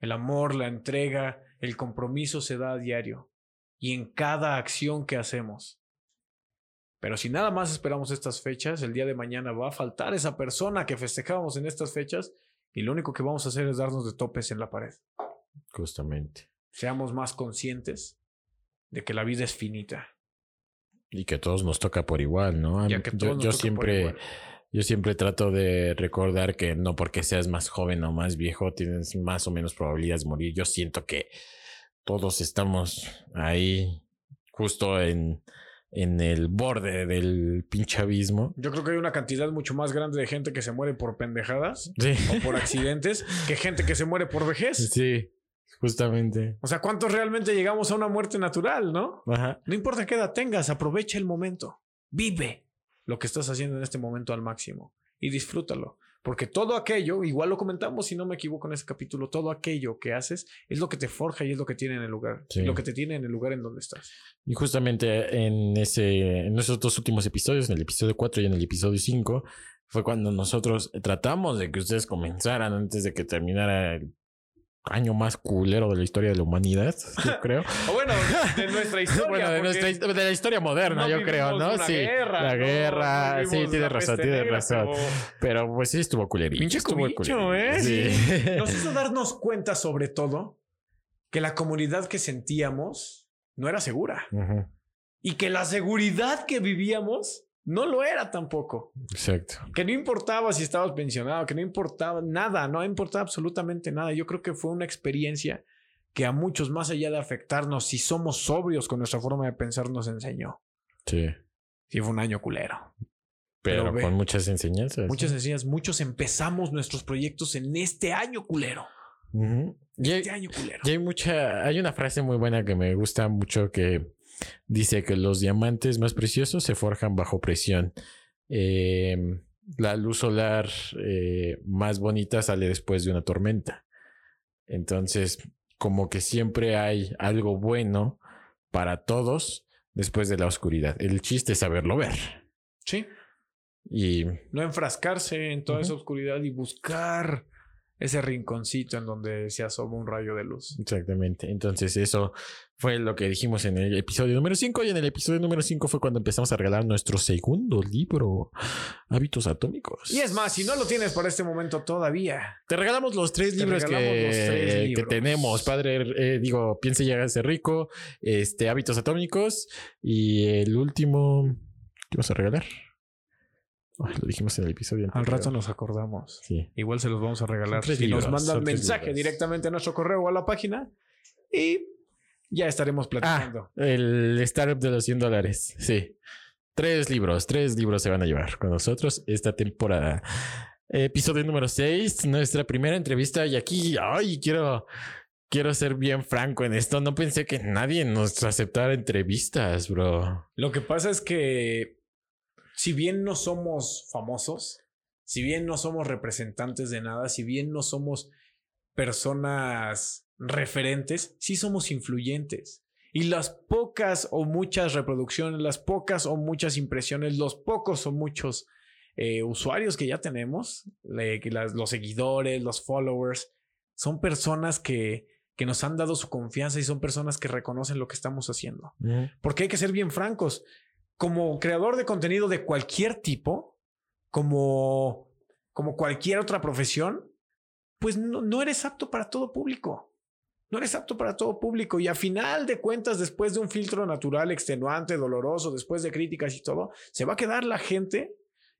El amor, la entrega, el compromiso se da a diario. Y en cada acción que hacemos. Pero si nada más esperamos estas fechas, el día de mañana va a faltar esa persona que festejábamos en estas fechas y lo único que vamos a hacer es darnos de topes en la pared. Justamente. Seamos más conscientes de que la vida es finita. Y que a todos nos toca por igual, ¿no? yo, siempre, yo siempre trato de recordar que no porque seas más joven o más viejo tienes más o menos probabilidades de morir. Yo siento que todos estamos ahí justo en en el borde del pinche abismo. Yo creo que hay una cantidad mucho más grande de gente que se muere por pendejadas o por accidentes <laughs> que gente que se muere por vejez. Sí, justamente. O sea, ¿cuántos realmente llegamos a una muerte natural, no? Ajá. No importa qué edad tengas, aprovecha el momento. Vive lo que estás haciendo en este momento al máximo y disfrútalo. Porque todo aquello, igual lo comentamos si no me equivoco en ese capítulo, todo aquello que haces es lo que te forja y es lo que tiene en el lugar, lo que te tiene en el lugar en donde estás. Y justamente en ese, en esos dos últimos episodios, en el episodio 4 y en el episodio 5, fue cuando nosotros tratamos de que ustedes comenzaran antes de que terminara el año más culero de la historia de la humanidad, yo <laughs> creo. o bueno, de nuestra <laughs> historia. bueno, de, nuestra, de la historia moderna, yo creo, ¿no? sí. la guerra. sí, tienes razón, tienes razón. Pero... pues sí estuvo culerito. Pinche estuvo culerito. ¿eh? Sí. Nos hizo <laughs> darnos cuenta, sobre todo, que la comunidad que sentíamos no era segura. Y que la seguridad que vivíamos no lo era tampoco. Exacto. Que no importaba si estabas pensionado, que no importaba nada, no importaba absolutamente nada. Yo creo que fue una experiencia que a muchos, más allá de afectarnos, si somos sobrios con nuestra forma de pensar, nos enseñó. Sí. Sí, fue un año culero. Pero, con muchas enseñanzas. Muchas enseñanzas. Muchos empezamos nuestros proyectos en este año culero. Este año culero. Y hay mucha, hay una frase muy buena que me gusta mucho que Dice que los diamantes más preciosos se forjan bajo presión. Em, la luz solar eh, más bonita sale después de una tormenta. Entonces, como que siempre hay algo bueno para todos después de la oscuridad. El chiste es saberlo ver. Sí. Y No enfrascarse en toda esa oscuridad y buscar ese rinconcito en donde se asoma un rayo de luz. Exactamente. Entonces, eso fue lo que dijimos en el episodio número 5. Y en el episodio número 5 fue cuando empezamos a regalar nuestro segundo libro, Hábitos Atómicos. Y es más, si no lo tienes para este momento todavía, Te regalamos los tres Te libros que, los tres que tenemos. Padre, eh, digo, piense llegar a ser rico, este, Hábitos Atómicos. Y el último, ¿qué vas a regalar? Lo dijimos en el episodio. al anterior. rato nos acordamos. Sí. Igual se los vamos a regalar. Si nos libros, mandan son tres mensaje libros. directamente a nuestro correo o a la página y ya estaremos platicando. El startup de los 100 dólares. Sí. Tres libros, tres libros se van a llevar con nosotros esta temporada. Episodio número 6, nuestra primera entrevista. Y aquí, ay, quiero, quiero ser bien franco en esto. No pensé que nadie nos aceptara entrevistas, bro. Lo que pasa es que si bien no somos famosos, si bien no somos representantes de nada, si bien no somos personas referentes, sí somos influyentes. Y las pocas o muchas reproducciones, las pocas o muchas impresiones, los pocos o muchos eh, usuarios que ya tenemos, le- que las- los seguidores, los followers, son personas que, que nos han dado su confianza y son personas que reconocen lo que estamos haciendo. Porque hay que ser bien francos. Como creador de contenido de cualquier tipo, como, como cualquier otra profesión, pues no, no eres apto para todo público. No eres apto para todo público. Y a final de cuentas, después de un filtro natural, extenuante, doloroso, después de críticas y todo, se va a quedar la gente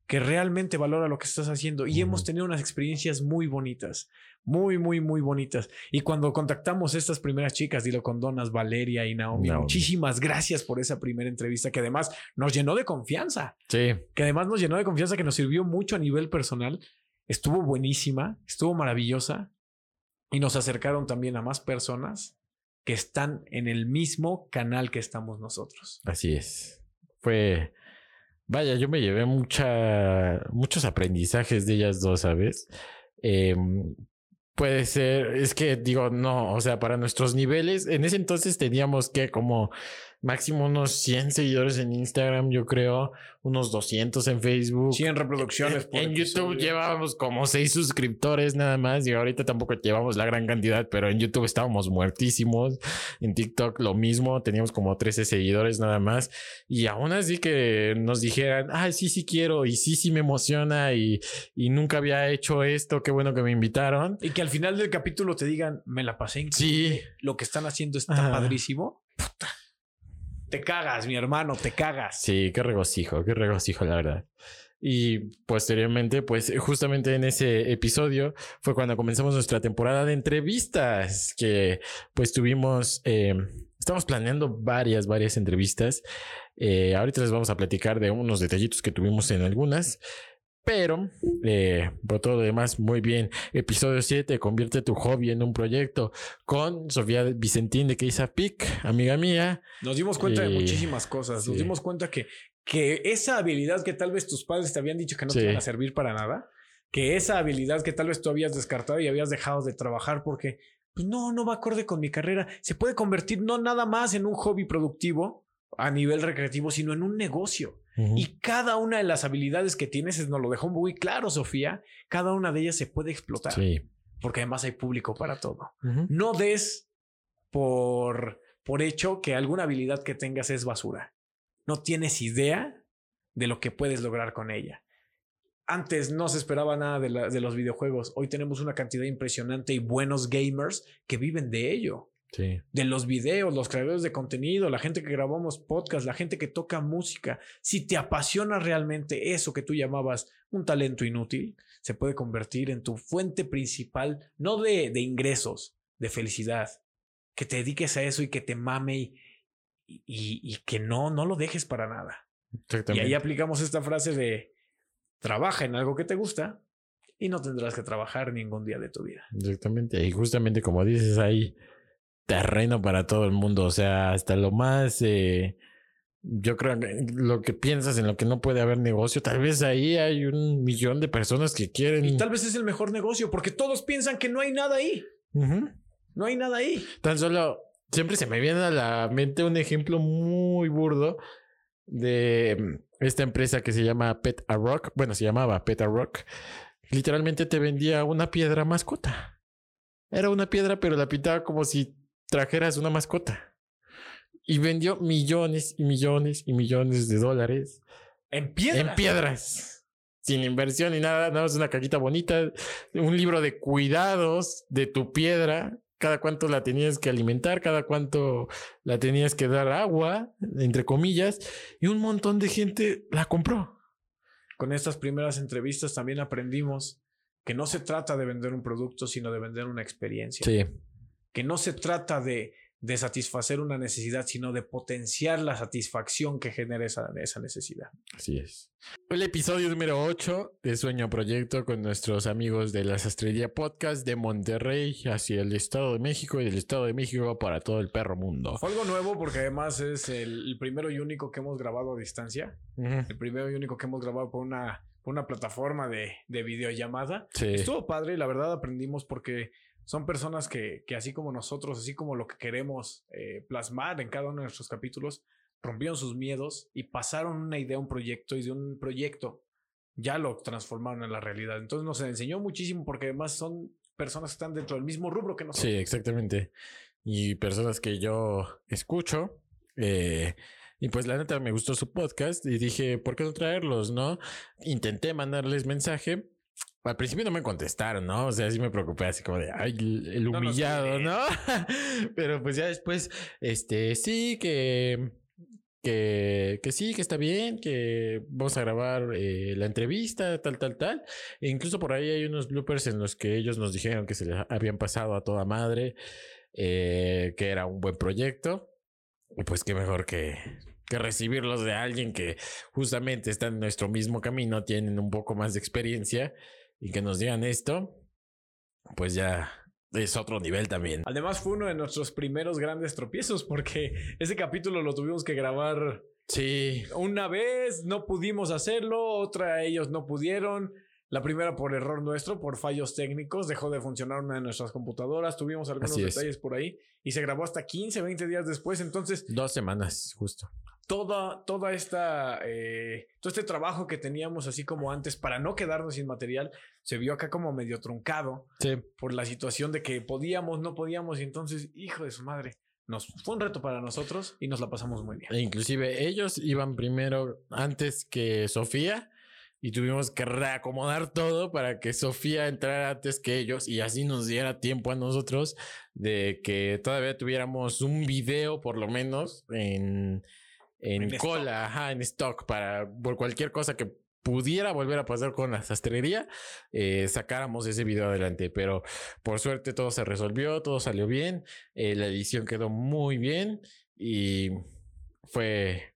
que realmente valora lo que estás haciendo. Y hemos tenido unas experiencias muy bonitas, muy, muy, muy bonitas. Y cuando contactamos a estas primeras chicas, dilo con donas Valeria y Naomi, Naomi. muchísimas gracias por esa primera entrevista que además nos llenó de confianza, Sí. que además nos llenó de confianza, que nos sirvió mucho a nivel personal. Estuvo buenísima, estuvo maravillosa y nos acercaron también a más personas que están en el mismo canal que estamos nosotros. Así es. Fue. Vaya, yo me llevé mucha, muchos aprendizajes de ellas dos, ¿sabes? Eh, puede ser, es que digo, no, o sea, para nuestros niveles, en ese entonces teníamos que como máximo unos 100 seguidores en Instagram, yo creo, unos 200 en Facebook. 100 reproducciones por En YouTube episodio. llevábamos como seis suscriptores nada más y ahorita tampoco llevamos la gran cantidad, pero en YouTube estábamos muertísimos. En TikTok lo mismo, teníamos como 13 seguidores nada más y aún así que nos dijeran, ah, sí, sí quiero y sí, sí me emociona y, y nunca había hecho esto, qué bueno que me invitaron. Y que al final del capítulo te digan, me la pasé increíble, Sí. lo que están haciendo está Ajá. padrísimo. Puta. Te cagas, mi hermano, te cagas. Sí, qué regocijo, qué regocijo, la verdad. Y posteriormente, pues justamente en ese episodio fue cuando comenzamos nuestra temporada de entrevistas, que pues tuvimos, eh, estamos planeando varias, varias entrevistas. Eh, ahorita les vamos a platicar de unos detallitos que tuvimos en algunas. Pero, eh, por todo lo demás, muy bien. Episodio 7, convierte tu hobby en un proyecto con Sofía Vicentín de Keisa Pic, amiga mía. Nos dimos cuenta de Y- muchísimas cosas. Nos dimos cuenta que, que esa habilidad que tal vez tus padres te habían dicho que no Sí. te iban a servir para nada, que esa habilidad que tal vez tú habías descartado y habías dejado de trabajar porque pues no, no va acorde con mi carrera, se puede convertir no nada más en un hobby productivo a nivel recreativo, sino en un negocio. Y cada una de las habilidades que tienes, nos lo dejó muy claro, Sofía, cada una de ellas se puede explotar, Sí. porque además hay público para todo. No des por, por hecho que alguna habilidad que tengas es basura. No tienes idea de lo que puedes lograr con ella. Antes no se esperaba nada de, la- de los videojuegos. Hoy tenemos una cantidad impresionante y buenos gamers que viven de ello. Sí. De los videos, los creadores de contenido, la gente que grabamos podcast, la gente que toca música. Si te apasiona realmente eso que tú llamabas un talento inútil, se puede convertir en tu fuente principal, no de, de ingresos, de felicidad. Que te dediques a eso y que te mame y, y- y que no, no lo dejes para nada. Y ahí aplicamos esta frase de trabaja en algo que te gusta y no tendrás que trabajar ningún día de tu vida. Exactamente. Y justamente como dices, hay terreno para todo el mundo. O sea, hasta lo más, eh, yo creo que lo que piensas en lo que no puede haber negocio, tal vez ahí hay un millón de personas que quieren. Y tal vez es el mejor negocio porque todos piensan que no hay nada ahí. No hay nada ahí. Tan solo, siempre se me viene a la mente un ejemplo muy burdo de mm, esta empresa que se llama Pet a Rock. Bueno, se llamaba Pet a Rock. Literalmente te vendía una piedra mascota. Era una piedra, pero la pintaba como si trajeras una mascota. Y vendió millones y millones y millones de dólares. En piedras. En piedras. Sin inversión ni nada, nada más una cajita bonita, un libro de cuidados de tu piedra, cada cuánto la tenías que alimentar, cada cuánto la tenías que dar agua, entre comillas, y un montón de gente la compró. Con estas primeras entrevistas también aprendimos que no se trata de vender un producto, sino de vender una experiencia. Sí. Que no se trata de de satisfacer una necesidad, sino de potenciar la satisfacción que genera esa, esa necesidad. Así es. El episodio número 8 de Sueño Proyecto con nuestros amigos de la Sastrería Podcast de Monterrey hacia el Estado de México y del Estado de México para todo el perro mundo. Fue algo nuevo porque además es el, primero y único que hemos grabado a distancia. El primero y único que hemos grabado por una, por una plataforma de, de videollamada. Sí. Estuvo padre y la verdad aprendimos porque son personas que, que, así como nosotros, así como lo que queremos eh, plasmar en cada uno de nuestros capítulos, rompieron sus miedos y pasaron una idea, un proyecto y de un proyecto ya lo transformaron en la realidad. Entonces nos enseñó muchísimo porque además son personas que están dentro del mismo rubro que nosotros. Sí, exactamente. Y personas que yo escucho. Eh, y pues la neta me gustó su podcast y dije, ¿por qué no traerlos? No intenté mandarles mensaje, al principio no me contestaron, ¿no? O sea, sí me preocupé así como de, ay, el humillado, ¿no? <laughs> Pero pues ya después, este, sí, que, que, que sí, que está bien, que vamos a grabar eh, la entrevista, tal, tal, tal. E incluso por ahí hay unos bloopers en los que ellos nos dijeron que se les habían pasado a toda madre, eh, que era un buen proyecto. Y pues qué mejor que, que recibirlos de alguien que justamente está en nuestro mismo camino, tienen un poco más de experiencia y que nos digan esto, pues ya es otro nivel también. Además fue uno de nuestros primeros grandes tropiezos porque ese capítulo lo tuvimos que grabar. Sí. Una vez no pudimos hacerlo, otra ellos no pudieron. La primera por error nuestro, por fallos técnicos, dejó de funcionar una de nuestras computadoras, tuvimos algunos detalles por ahí y se grabó hasta 15, 20 días después, entonces... Dos semanas, justo. Toda, toda esta, eh, todo este trabajo que teníamos así como antes para no quedarnos sin material, se vio acá como medio truncado sí. por la situación de que podíamos, no podíamos y entonces, hijo de su madre. Nos fue un reto para nosotros y nos la pasamos muy bien. E inclusive ellos iban primero antes que Sofía y tuvimos que reacomodar todo para que Sofía entrara antes que ellos y así nos diera tiempo a nosotros de que todavía tuviéramos un video por lo menos en, en, cola, ajá, en stock para por cualquier cosa que pudiera volver a pasar con la sastrería, eh, sacáramos ese video adelante. Pero por suerte todo se resolvió, todo salió bien, eh, la edición quedó muy bien y fue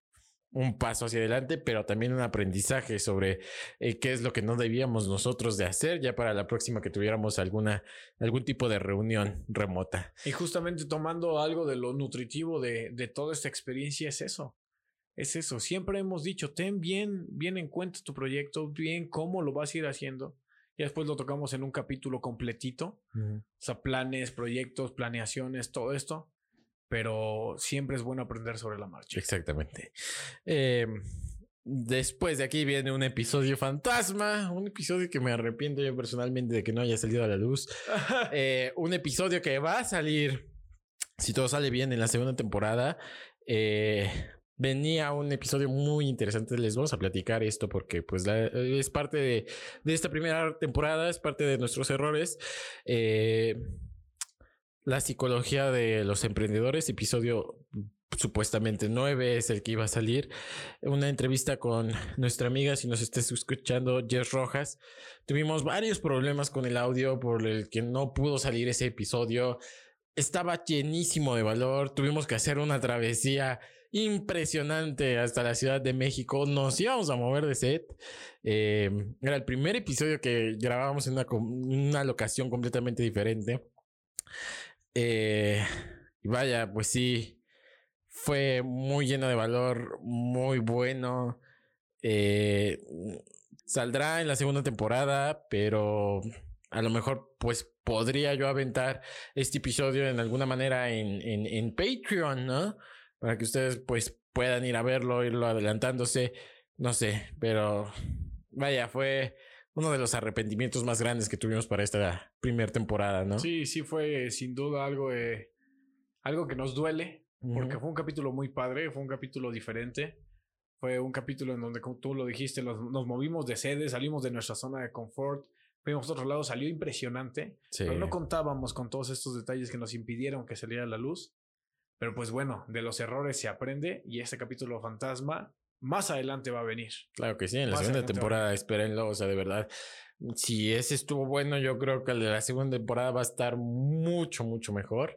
un paso hacia adelante, pero también un aprendizaje sobre eh, qué es lo que no debíamos nosotros de hacer ya para la próxima que tuviéramos alguna algún tipo de reunión remota. Y justamente tomando algo de lo nutritivo de, de toda esta experiencia es eso. Es eso. Siempre hemos dicho, ten bien, bien en cuenta tu proyecto, bien cómo lo vas a ir haciendo. Y después lo tocamos en un capítulo completito. O sea, planes, proyectos, planeaciones, todo esto pero siempre es bueno aprender sobre la marcha. Exactamente. Eh, después de aquí viene un episodio fantasma, un episodio que me arrepiento yo personalmente de que no haya salido a la luz. <laughs> Eh, un episodio que va a salir, si todo sale bien, en la segunda temporada. Eh, venía un episodio muy interesante. Les vamos a platicar esto porque pues es parte de, de, esta primera temporada, es parte de nuestros errores. Eh, la psicología de los emprendedores, episodio supuestamente 9 es el que iba a salir. Una entrevista con nuestra amiga, si nos estés escuchando, Jess Rojas. Tuvimos varios problemas con el audio por el que no pudo salir ese episodio. Estaba llenísimo de valor. Tuvimos que hacer una travesía impresionante hasta la Ciudad de México. Nos íbamos a mover de set. Eh, era el primer episodio que grabábamos en una, una locación completamente diferente. Eh, y vaya, pues sí, fue muy lleno de valor, muy bueno. Eh, saldrá en la segunda temporada, pero a lo mejor pues podría yo aventar este episodio en alguna manera en, en, en Patreon, ¿no? Para que ustedes pues puedan ir a verlo, irlo adelantándose, no sé, pero vaya, fue uno de los arrepentimientos más grandes que tuvimos para esta primera temporada, ¿no? Sí, sí fue sin duda algo, eh, algo que nos duele, porque fue un capítulo muy padre, fue un capítulo diferente. Fue un capítulo en donde, como tú lo dijiste, nos, nos movimos de sede, salimos de nuestra zona de confort, fuimos a otro lado, salió impresionante. Pero no contábamos con todos estos detalles que nos impidieron que saliera a la luz. Pero pues bueno, de los errores se aprende y este capítulo fantasma más adelante va a venir. Claro que sí, en la segunda temporada, espérenlo, o sea, de verdad, si ese estuvo bueno, yo creo que el de la segunda temporada va a estar mucho, mucho mejor.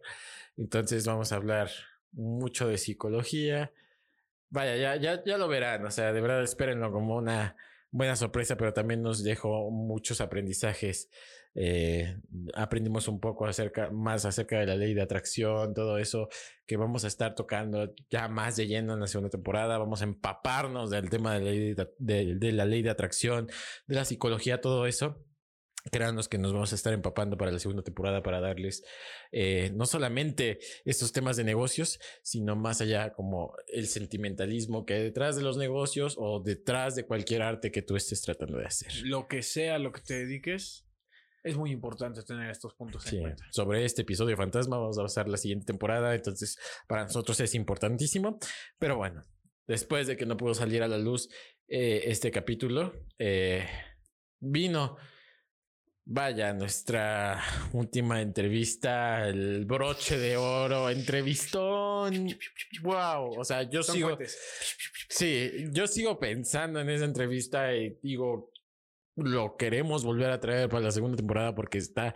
Entonces vamos a hablar mucho de psicología, Vaya, ya, ya, ya lo verán. O sea, de verdad espérenlo como una buena sorpresa, pero también nos dejó muchos aprendizajes. Eh, aprendimos un poco acerca, más acerca de la ley de atracción, todo eso que vamos a estar tocando ya más de lleno en la segunda temporada. Vamos a empaparnos del tema de la ley de la ley de atracción, de la psicología, todo eso. Créanos que nos vamos a estar empapando para la segunda temporada para darles eh, no solamente estos temas de negocios, sino más allá como el sentimentalismo que hay detrás de los negocios o detrás de cualquier arte que tú estés tratando de hacer. Lo que sea lo que te dediques, es muy importante tener estos puntos en cuenta. Sobre este episodio fantasma vamos a pasar la siguiente temporada, entonces para nosotros es importantísimo, pero bueno, después de que no pudo salir a la luz eh, este capítulo, eh, vino Vaya, nuestra última entrevista, el broche de oro, entrevistón. Wow. O sea, yo sigo. Sí, yo sigo pensando en esa entrevista y digo, lo queremos volver a traer para la segunda temporada porque está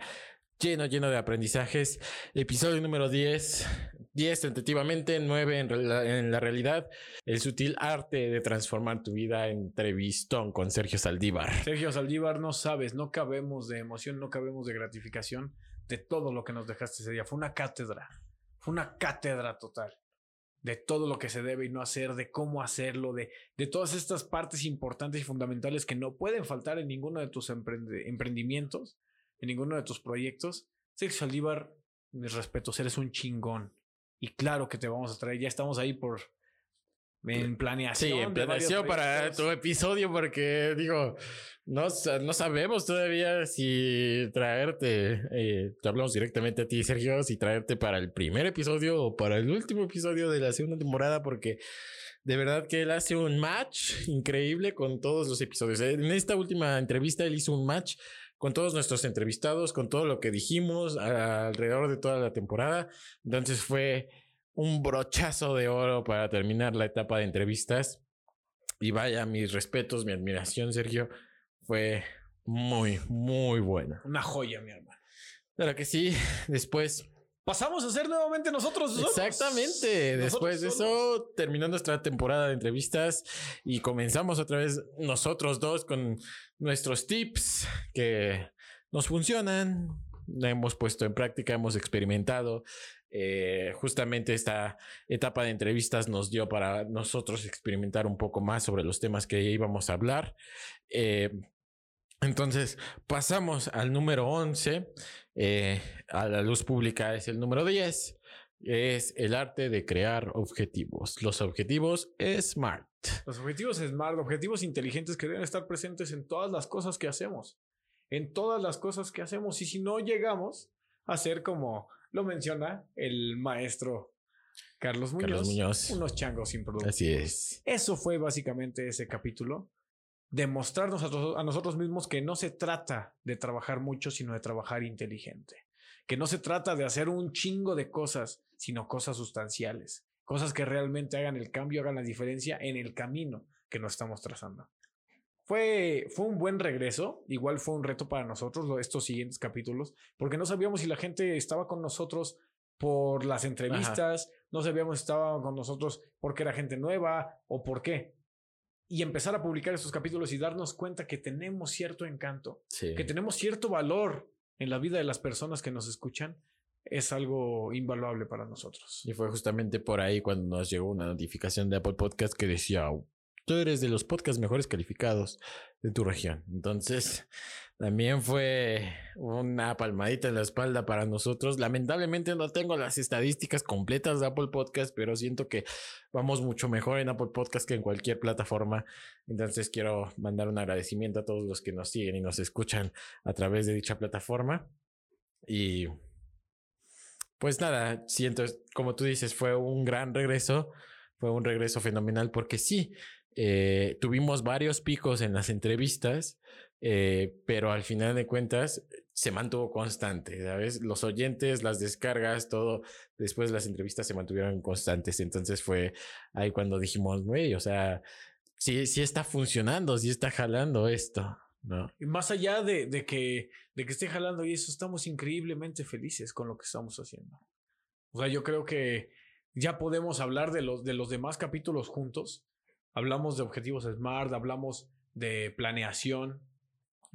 lleno, lleno de aprendizajes. Episodio número 10, 10 tentativamente, 9 en, la realidad. El sutil arte de transformar tu vida. Entrevistón con Sergio Saldívar. Sergio Saldívar, no sabes, no cabemos de emoción, no cabemos de gratificación de todo lo que nos dejaste ese día. Fue una cátedra, fue una cátedra total de todo lo que se debe y no hacer, de cómo hacerlo, de, de todas estas partes importantes y fundamentales que no pueden faltar en ninguno de tus emprendimientos en ninguno de tus proyectos. Sergio Saldívar, mis respetos, eres un chingón. Y claro que te vamos a traer. Ya estamos ahí por en planeación. Sí, en planeación para tu episodio, porque digo, no, no sabemos todavía si traerte, eh, te hablamos directamente a ti, Sergio, si traerte para el primer episodio o para el último episodio de la segunda temporada, porque de verdad que él hace un match increíble con todos los episodios. En esta última entrevista, él hizo un match con todos nuestros entrevistados, con todo lo que dijimos alrededor de toda la temporada. Entonces fue un brochazo de oro para terminar la etapa de entrevistas. Y vaya, mis respetos, mi admiración, Sergio, fue muy, muy buena. Una joya, mi hermano. Claro que sí. Después pasamos a ser nuevamente nosotros Exactamente. Después de eso, terminó nuestra temporada de entrevistas y comenzamos otra vez nosotros dos con nuestros tips que nos funcionan. La hemos puesto en práctica, hemos experimentado. Eh, justamente esta etapa de entrevistas nos dio para nosotros experimentar un poco más sobre los temas que íbamos a hablar. Eh, entonces pasamos al número 11, eh, a la luz pública es el número 10, es el arte de crear objetivos. Los objetivos SMART. Los objetivos SMART, objetivos inteligentes que deben estar presentes en todas las cosas que hacemos. En todas las cosas que hacemos. Y si no llegamos a ser como lo menciona el maestro Carlos Muñoz, Carlos Muñoz. unos changos sin producto. Así es. Eso fue básicamente ese capítulo demostrarnos a, nosotros mismos que no se trata de trabajar mucho, sino de trabajar inteligente. Que no se trata de hacer un chingo de cosas, sino cosas sustanciales. Cosas que realmente hagan el cambio, hagan la diferencia en el camino que nos estamos trazando. Fue, fue un buen regreso, igual fue un reto para nosotros estos siguientes capítulos, porque no sabíamos si la gente estaba con nosotros por las entrevistas, no sabíamos si estaba con nosotros porque era gente nueva o por qué. Y empezar a publicar estos capítulos y darnos cuenta que tenemos cierto encanto, que tenemos cierto valor en la vida de las personas que nos escuchan, es algo invaluable para nosotros. Y fue justamente por ahí cuando nos llegó una notificación de Apple Podcast que decía, tú eres de los podcasts mejores calificados de tu región. Entonces, También fue una palmadita en la espalda para nosotros. Lamentablemente no tengo las estadísticas completas de Apple Podcast, pero siento que vamos mucho mejor en Apple Podcast que en cualquier plataforma. Entonces quiero mandar un agradecimiento a todos los que nos siguen y nos escuchan a través de dicha plataforma. Y pues nada, siento, como tú dices, fue un gran regreso. Fue un regreso fenomenal porque sí, eh, tuvimos varios picos en las entrevistas, eh, pero al final de cuentas se mantuvo constante, ¿sabes? Los oyentes, las descargas, todo, después las entrevistas se mantuvieron constantes. Entonces fue ahí cuando dijimos, güey, o sea, sí, sí está funcionando, sí está jalando esto. ¿no? Y más allá de, de, que, de que esté jalando y eso, estamos increíblemente felices con lo que estamos haciendo. O sea, yo creo que ya podemos hablar de los, de los demás capítulos juntos. Hablamos de objetivos SMART, hablamos de planeación,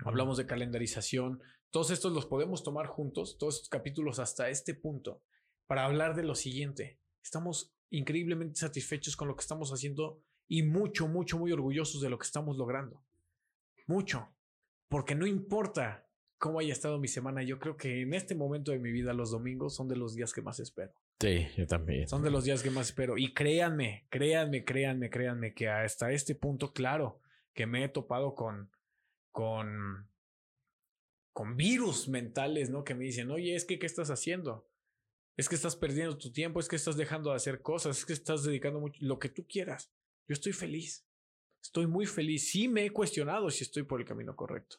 hablamos de calendarización. Todos estos los podemos tomar juntos, todos estos capítulos hasta este punto, para hablar de lo siguiente. Estamos increíblemente satisfechos con lo que estamos haciendo y mucho, mucho, muy orgullosos de lo que estamos logrando. Mucho. Porque no importa cómo haya estado mi semana, yo creo que en este momento de mi vida los domingos son de los días que más espero. Sí, yo también. Son de los días que más espero. Y créanme, créanme, créanme, créanme que hasta este punto, claro, que me he topado con, con, con virus mentales, ¿no? Que me dicen, oye, es que, ¿qué estás haciendo? Es que estás perdiendo tu tiempo, es que estás dejando de hacer cosas, es que estás dedicando mucho, lo que tú quieras. Yo estoy feliz. Estoy muy feliz. Sí me he cuestionado si estoy por el camino correcto.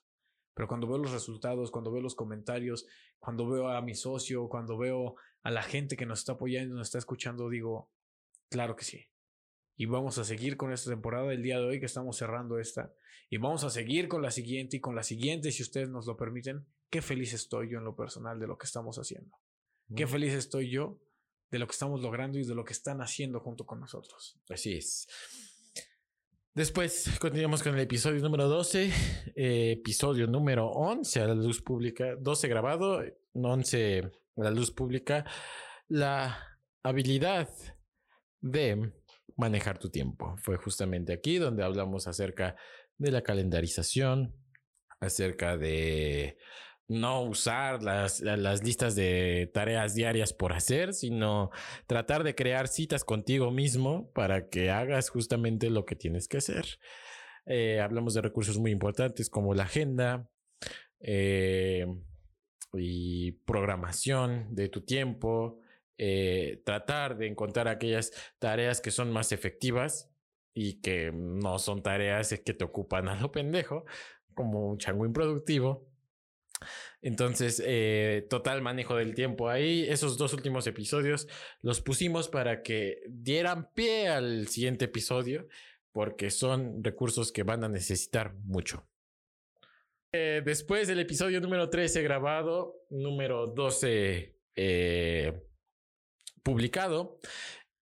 Pero cuando veo los resultados, cuando veo los comentarios, cuando veo a mi socio, cuando veo a la gente que nos está apoyando, nos está escuchando, digo, claro que sí. Y vamos a seguir con esta temporada el día de hoy que estamos cerrando esta. Y vamos a seguir con la siguiente y con la siguiente si ustedes nos lo permiten. Qué feliz estoy yo en lo personal de lo que estamos haciendo. Qué feliz estoy yo de lo que estamos logrando y de lo que están haciendo junto con nosotros. Así es. Después continuamos con el episodio número 12, eh, episodio número 11 a la luz pública, 12 grabado, 11 a la luz pública, la habilidad de manejar tu tiempo. Fue justamente aquí donde hablamos acerca de la calendarización, acerca de no usar las, las, listas de tareas diarias por hacer, sino tratar de crear citas contigo mismo para que hagas justamente lo que tienes que hacer. Eh, hablamos de recursos muy importantes como la agenda eh, y programación de tu tiempo, eh, tratar de encontrar aquellas tareas que son más efectivas y que no son tareas que te ocupan a lo pendejo, como un chango improductivo entonces, eh, total manejo del tiempo ahí. Esos dos últimos episodios los pusimos para que dieran pie al siguiente episodio, porque son recursos que van a necesitar mucho. Eh, después del episodio número 13 grabado, número 12 eh, publicado,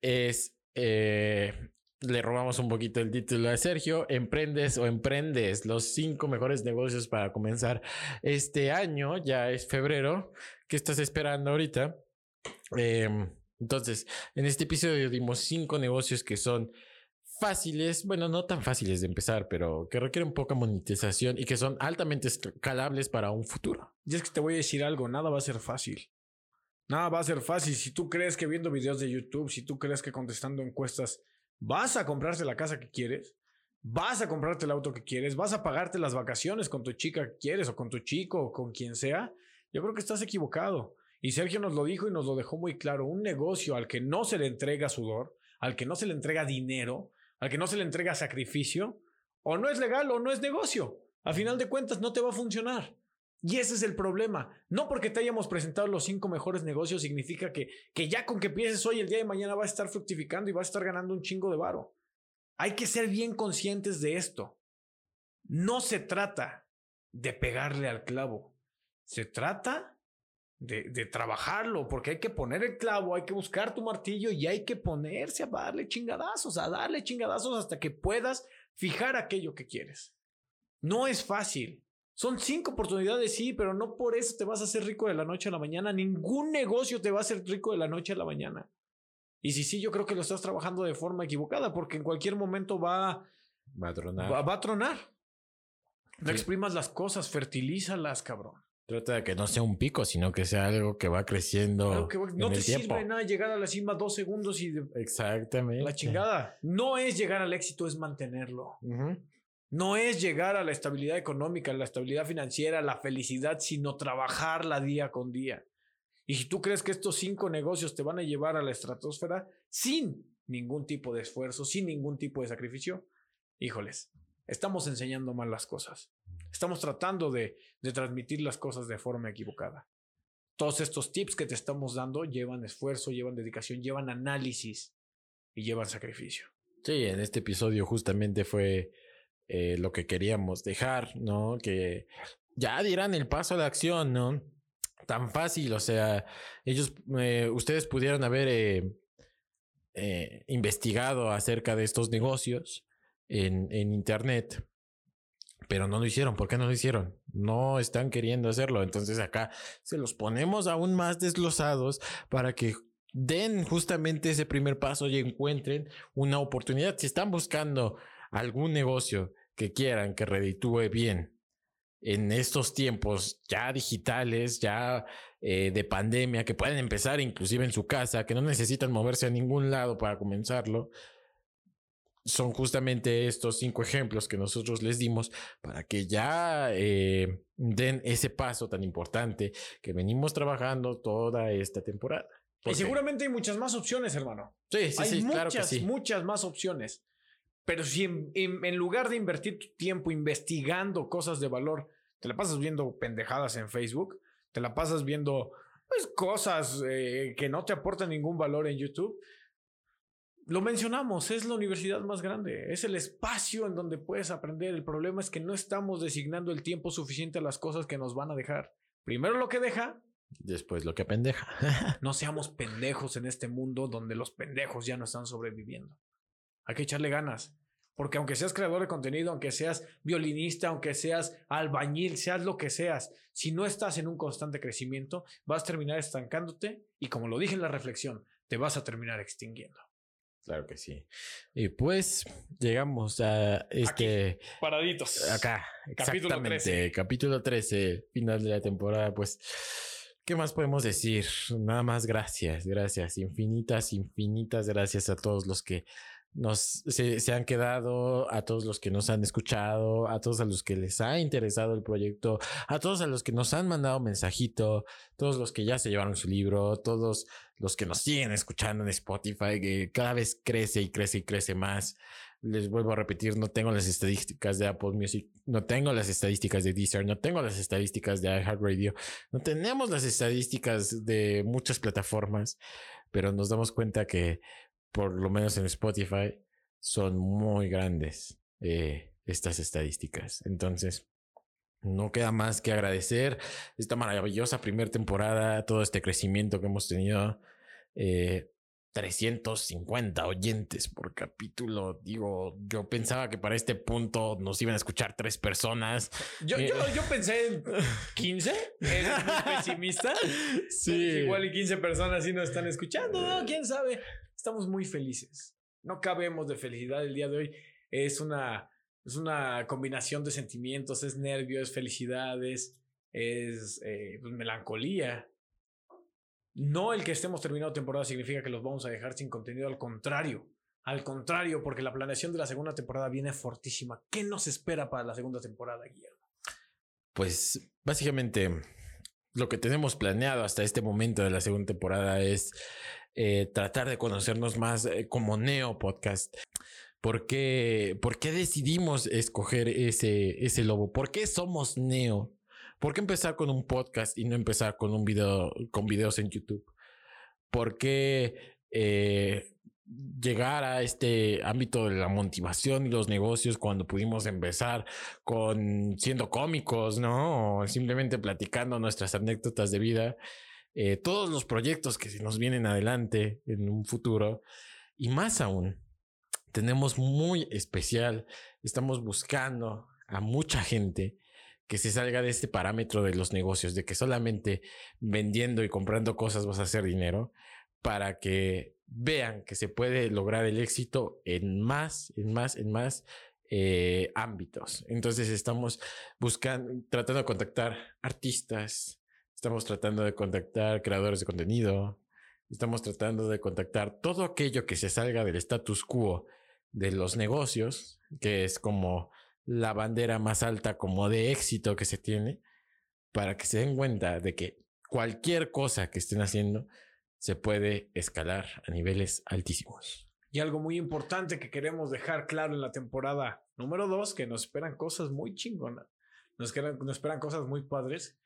es le robamos un poquito el título a Sergio. Emprendes o emprendes los cinco mejores negocios para comenzar este año. Ya es febrero. ¿Qué estás esperando ahorita? Em, entonces, en este episodio dimos cinco negocios que son fáciles, bueno, no tan fáciles de empezar, pero que requieren poca monetización y que son altamente escalables para un futuro. Y es que te voy a decir algo, nada va a ser fácil. Nada va a ser fácil. Si tú crees que viendo videos de YouTube, si tú crees que contestando encuestas vas a comprarte la casa que quieres, vas a comprarte el auto que quieres, vas a pagarte las vacaciones con tu chica que quieres o con tu chico o con quien sea, yo creo que estás equivocado. Y Sergio nos lo dijo y nos lo dejó muy claro, un negocio al que no se le entrega sudor, al que no se le entrega dinero, al que no se le entrega sacrificio, o no es legal o no es negocio. A final de cuentas no te va a funcionar. Y ese es el problema. No porque te hayamos presentado los cinco mejores negocios significa que, que ya con que pienses hoy, el día de mañana va a estar fructificando y va a estar ganando un chingo de varo. Hay que ser bien conscientes de esto. No se trata de pegarle al clavo. Se trata de, de, trabajarlo, porque hay que poner el clavo, hay que buscar tu martillo y hay que ponerse a darle chingadazos, a darle chingadazos hasta que puedas fijar aquello que quieres. No es fácil. Son cinco oportunidades, sí, pero no por eso te vas a hacer rico de la noche a la mañana. Ningún negocio te va a hacer rico de la noche a la mañana. Y si sí, yo creo que lo estás trabajando de forma equivocada, porque en cualquier momento va, va a tronar. Va, a tronar. No exprimas las cosas, fertilízalas, cabrón. Trata de que no sea un pico, sino que sea algo que va creciendo. no te sirve nada llegar a la cima dos segundos y. Exactamente. La chingada. No es llegar al éxito, es mantenerlo. No es llegar a la estabilidad económica, la estabilidad financiera, la felicidad, sino trabajarla día con día. Y si tú crees que estos cinco negocios te van a llevar a la estratosfera sin ningún tipo de esfuerzo, sin ningún tipo de sacrificio, híjoles, estamos enseñando mal las cosas. Estamos tratando de, transmitir las cosas de forma equivocada. Todos estos tips que te estamos dando llevan esfuerzo, llevan dedicación, llevan análisis y llevan sacrificio. Sí, en este episodio justamente fue eh, lo que queríamos dejar, ¿no? Que ya dirán el paso a la acción, ¿no? Tan fácil, o sea, ellos, eh, ustedes pudieron haber eh, investigado acerca de estos negocios en, en Internet pero no lo hicieron. ¿Por qué no lo hicieron? No están queriendo hacerlo. Entonces acá se los ponemos aún más desglosados para que den justamente ese primer paso y encuentren una oportunidad. Si están buscando algún negocio que quieran que reditúe bien en estos tiempos ya digitales, ya eh, de pandemia, que pueden empezar inclusive en su casa, que no necesitan moverse a ningún lado para comenzarlo, son justamente estos cinco ejemplos que nosotros les dimos para que ya eh, den ese paso tan importante que venimos trabajando toda esta temporada. Y seguramente hay muchas más opciones, hermano. Sí, sí, hay sí, muchas, claro que sí. muchas más opciones. Pero si en, lugar de invertir tu tiempo investigando cosas de valor, te la pasas viendo pendejadas en Facebook, te la pasas viendo pues, cosas eh, que no te aportan ningún valor en YouTube, lo mencionamos, es la universidad más grande, es el espacio en donde puedes aprender. El problema es que no estamos designando el tiempo suficiente a las cosas que nos van a dejar. Primero lo que deja. Después lo que pendeja. <laughs> no seamos pendejos en este mundo donde los pendejos ya no están sobreviviendo. Hay que echarle ganas. Porque aunque seas creador de contenido, aunque seas violinista, aunque seas albañil, seas lo que seas, si no estás en un constante crecimiento, vas a terminar estancándote y como lo dije en la reflexión, te vas a terminar extinguiendo. Claro que sí. Y pues llegamos a este. paraditos. Acá. Capítulo 13. Capítulo 13, final de la temporada. Pues, ¿qué más podemos decir? Nada más gracias, gracias. Infinitas, infinitas gracias a todos los que nos se, han quedado, a todos los que nos han escuchado, a todos a los que les ha interesado el proyecto, a todos a los que nos han mandado mensajito, todos los que ya se llevaron su libro, todos los que nos siguen escuchando en Spotify, que cada vez crece y crece y crece más. Les vuelvo a repetir, no tengo las estadísticas de Apple Music, no tengo las estadísticas de Deezer, no tengo las estadísticas de iHeartRadio, no tenemos las estadísticas de muchas plataformas, pero nos damos cuenta que por lo menos en Spotify, son muy grandes eh, estas estadísticas. Entonces, no queda más que agradecer esta maravillosa primera temporada, todo este crecimiento que hemos tenido. 350 eh, oyentes por capítulo. Digo, yo pensaba que para este punto nos iban a escuchar tres personas. Yo, yo, eh, yo pensé 15. <laughs> ¿Eres muy pesimista? Sí. Igual y 15 personas sí nos están escuchando. ¿Quién sabe? Estamos muy felices. No cabemos de felicidad el día de hoy. Es una, es una combinación de sentimientos, es nervio, es felicidad, es, eh, pues, melancolía. No el que estemos terminando temporada significa que los vamos a dejar sin contenido, al contrario. Al contrario, porque la planeación de la segunda temporada viene fortísima. ¿Qué nos espera para la segunda temporada, Guillermo? Pues básicamente lo que tenemos planeado hasta este momento de la segunda temporada es eh, tratar de conocernos más eh, como Neo Podcast. ¿Por qué, ¿Por qué decidimos escoger ese, ese lobo? ¿Por qué somos Neo? ¿Por qué empezar con un podcast y no empezar con un video, con videos en YouTube? ¿Por qué eh, llegar a este ámbito de la motivación y los negocios cuando pudimos empezar con siendo cómicos, ¿no? O simplemente platicando nuestras anécdotas de vida. Eh, todos los proyectos que se nos vienen adelante en un futuro y más aún, tenemos muy especial, estamos buscando a mucha gente que se salga de este parámetro de los negocios, de que solamente vendiendo y comprando cosas vas a hacer dinero, para que vean que se puede lograr el éxito en más, en más, en más eh, ámbitos. Entonces estamos buscando, tratando de contactar artistas, estamos tratando de contactar creadores de contenido, estamos tratando de contactar todo aquello que se salga del status quo de los negocios, que es como la bandera más alta como de éxito que se tiene, para que se den cuenta de que cualquier cosa que estén haciendo se puede escalar a niveles altísimos. Y algo muy importante que queremos dejar claro en la temporada número 2, que nos esperan cosas muy chingonas, nos, nos esperan cosas muy padres,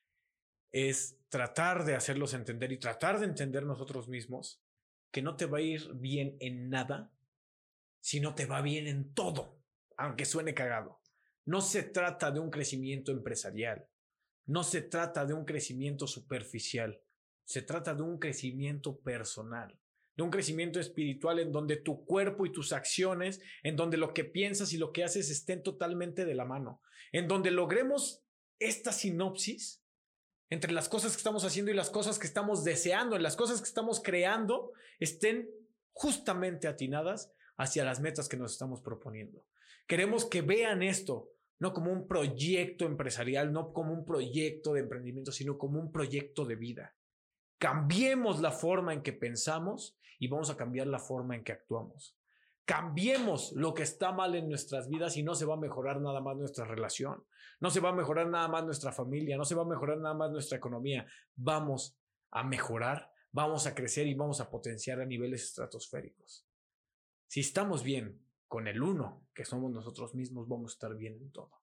es tratar de hacerlos entender y tratar de entender nosotros mismos que no te va a ir bien en nada si no te va bien en todo, aunque suene cagado. No se trata de un crecimiento empresarial, no se trata de un crecimiento superficial, se trata de un crecimiento personal, de un crecimiento espiritual en donde tu cuerpo y tus acciones, en donde lo que piensas y lo que haces estén totalmente de la mano, en donde logremos esta sinopsis entre las cosas que estamos haciendo y las cosas que estamos deseando, en las cosas que estamos creando, estén justamente atinadas hacia las metas que nos estamos proponiendo. Queremos que vean esto no como un proyecto empresarial, no como un proyecto de emprendimiento, sino como un proyecto de vida. Cambiemos la forma en que pensamos y vamos a cambiar la forma en que actuamos. Cambiemos lo que está mal en nuestras vidas y no se va a mejorar nada más nuestra relación, no se va a mejorar nada más nuestra familia, no se va a mejorar nada más nuestra economía. Vamos a mejorar, vamos a crecer y vamos a potenciar a niveles estratosféricos. Si estamos bien con el uno, que somos nosotros mismos, vamos a estar bien en todo.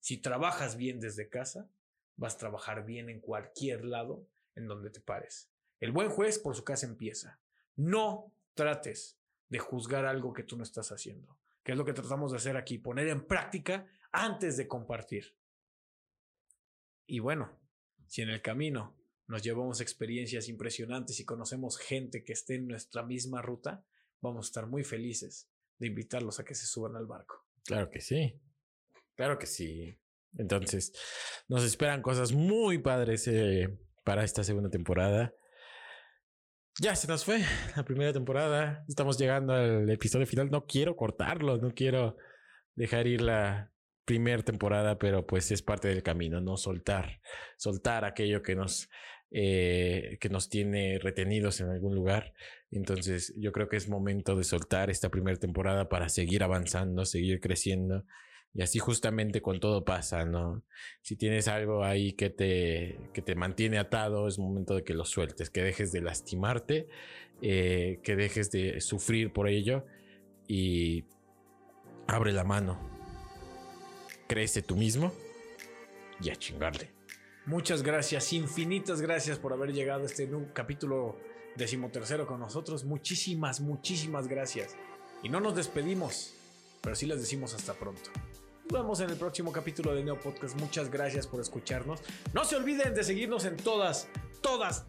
Si trabajas bien desde casa, vas a trabajar bien en cualquier lado en donde te pares. El buen juez por su casa empieza. No trates de juzgar algo que tú no estás haciendo, que es lo que tratamos de hacer aquí, poner en práctica antes de compartir. Y bueno, si en el camino nos llevamos experiencias impresionantes y conocemos gente que esté en nuestra misma ruta, vamos a estar muy felices de invitarlos a que se suban al barco. Claro que sí. Claro que sí. Entonces, nos esperan cosas muy padres eh, para esta segunda temporada. Ya se nos fue la primera temporada. Estamos llegando al episodio final. No quiero cortarlo, no quiero dejar ir la primera temporada, pero pues es parte del camino, no soltar, soltar aquello que nos eh, que nos tiene retenidos en algún lugar. Entonces yo creo que es momento de soltar esta primera temporada para seguir avanzando, seguir creciendo. Y así justamente con todo pasa, ¿no? Si tienes algo ahí que te, que te mantiene atado, es momento de que lo sueltes, que dejes de lastimarte, eh, que dejes de sufrir por ello y abre la mano. Crece tú mismo y a chingarle. Muchas gracias, infinitas gracias por haber llegado a este capítulo decimotercero con nosotros. Muchísimas, muchísimas gracias. Y no nos despedimos, pero sí les decimos hasta pronto. Nos vemos en el próximo capítulo de Neo Podcast. Muchas gracias por escucharnos. No se olviden de seguirnos en todas, todas,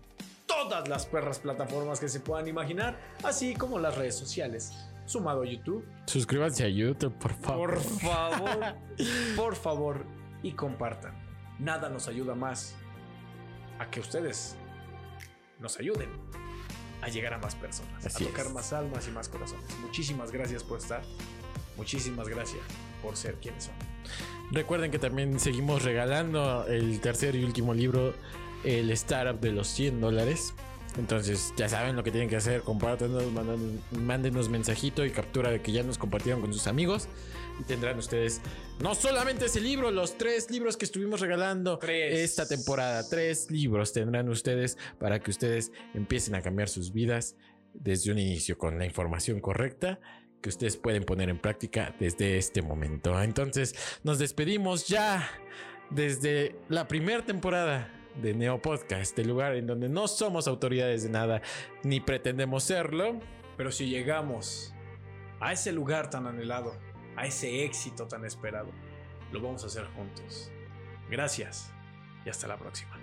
todas las perras plataformas que se puedan imaginar, así como las redes sociales. Sumado a YouTube. Suscríbanse a YouTube, por favor. Por favor, <laughs> por favor, y compartan nada nos ayuda más a que ustedes nos ayuden a llegar a más personas, a tocar más almas y más corazones. Muchísimas gracias por estar. Muchísimas gracias por ser quienes son. Recuerden que también seguimos regalando el tercer y último libro, el Startup de los 100 dólares. Entonces, ya saben lo que tienen que hacer. Compártanos, mándenos mensajito y captura de que ya nos compartieron con sus amigos. Y tendrán ustedes no solamente ese libro, los tres libros que estuvimos regalando esta temporada. Tres libros tendrán ustedes para que ustedes empiecen a cambiar sus vidas desde un inicio con la información correcta que ustedes pueden poner en práctica desde este momento. Entonces, nos despedimos ya desde la primera temporada de Neo Podcast, el lugar en donde no somos autoridades de nada ni pretendemos serlo. Pero si llegamos a ese lugar tan anhelado, a ese éxito tan esperado, lo vamos a hacer juntos. Gracias y hasta la próxima.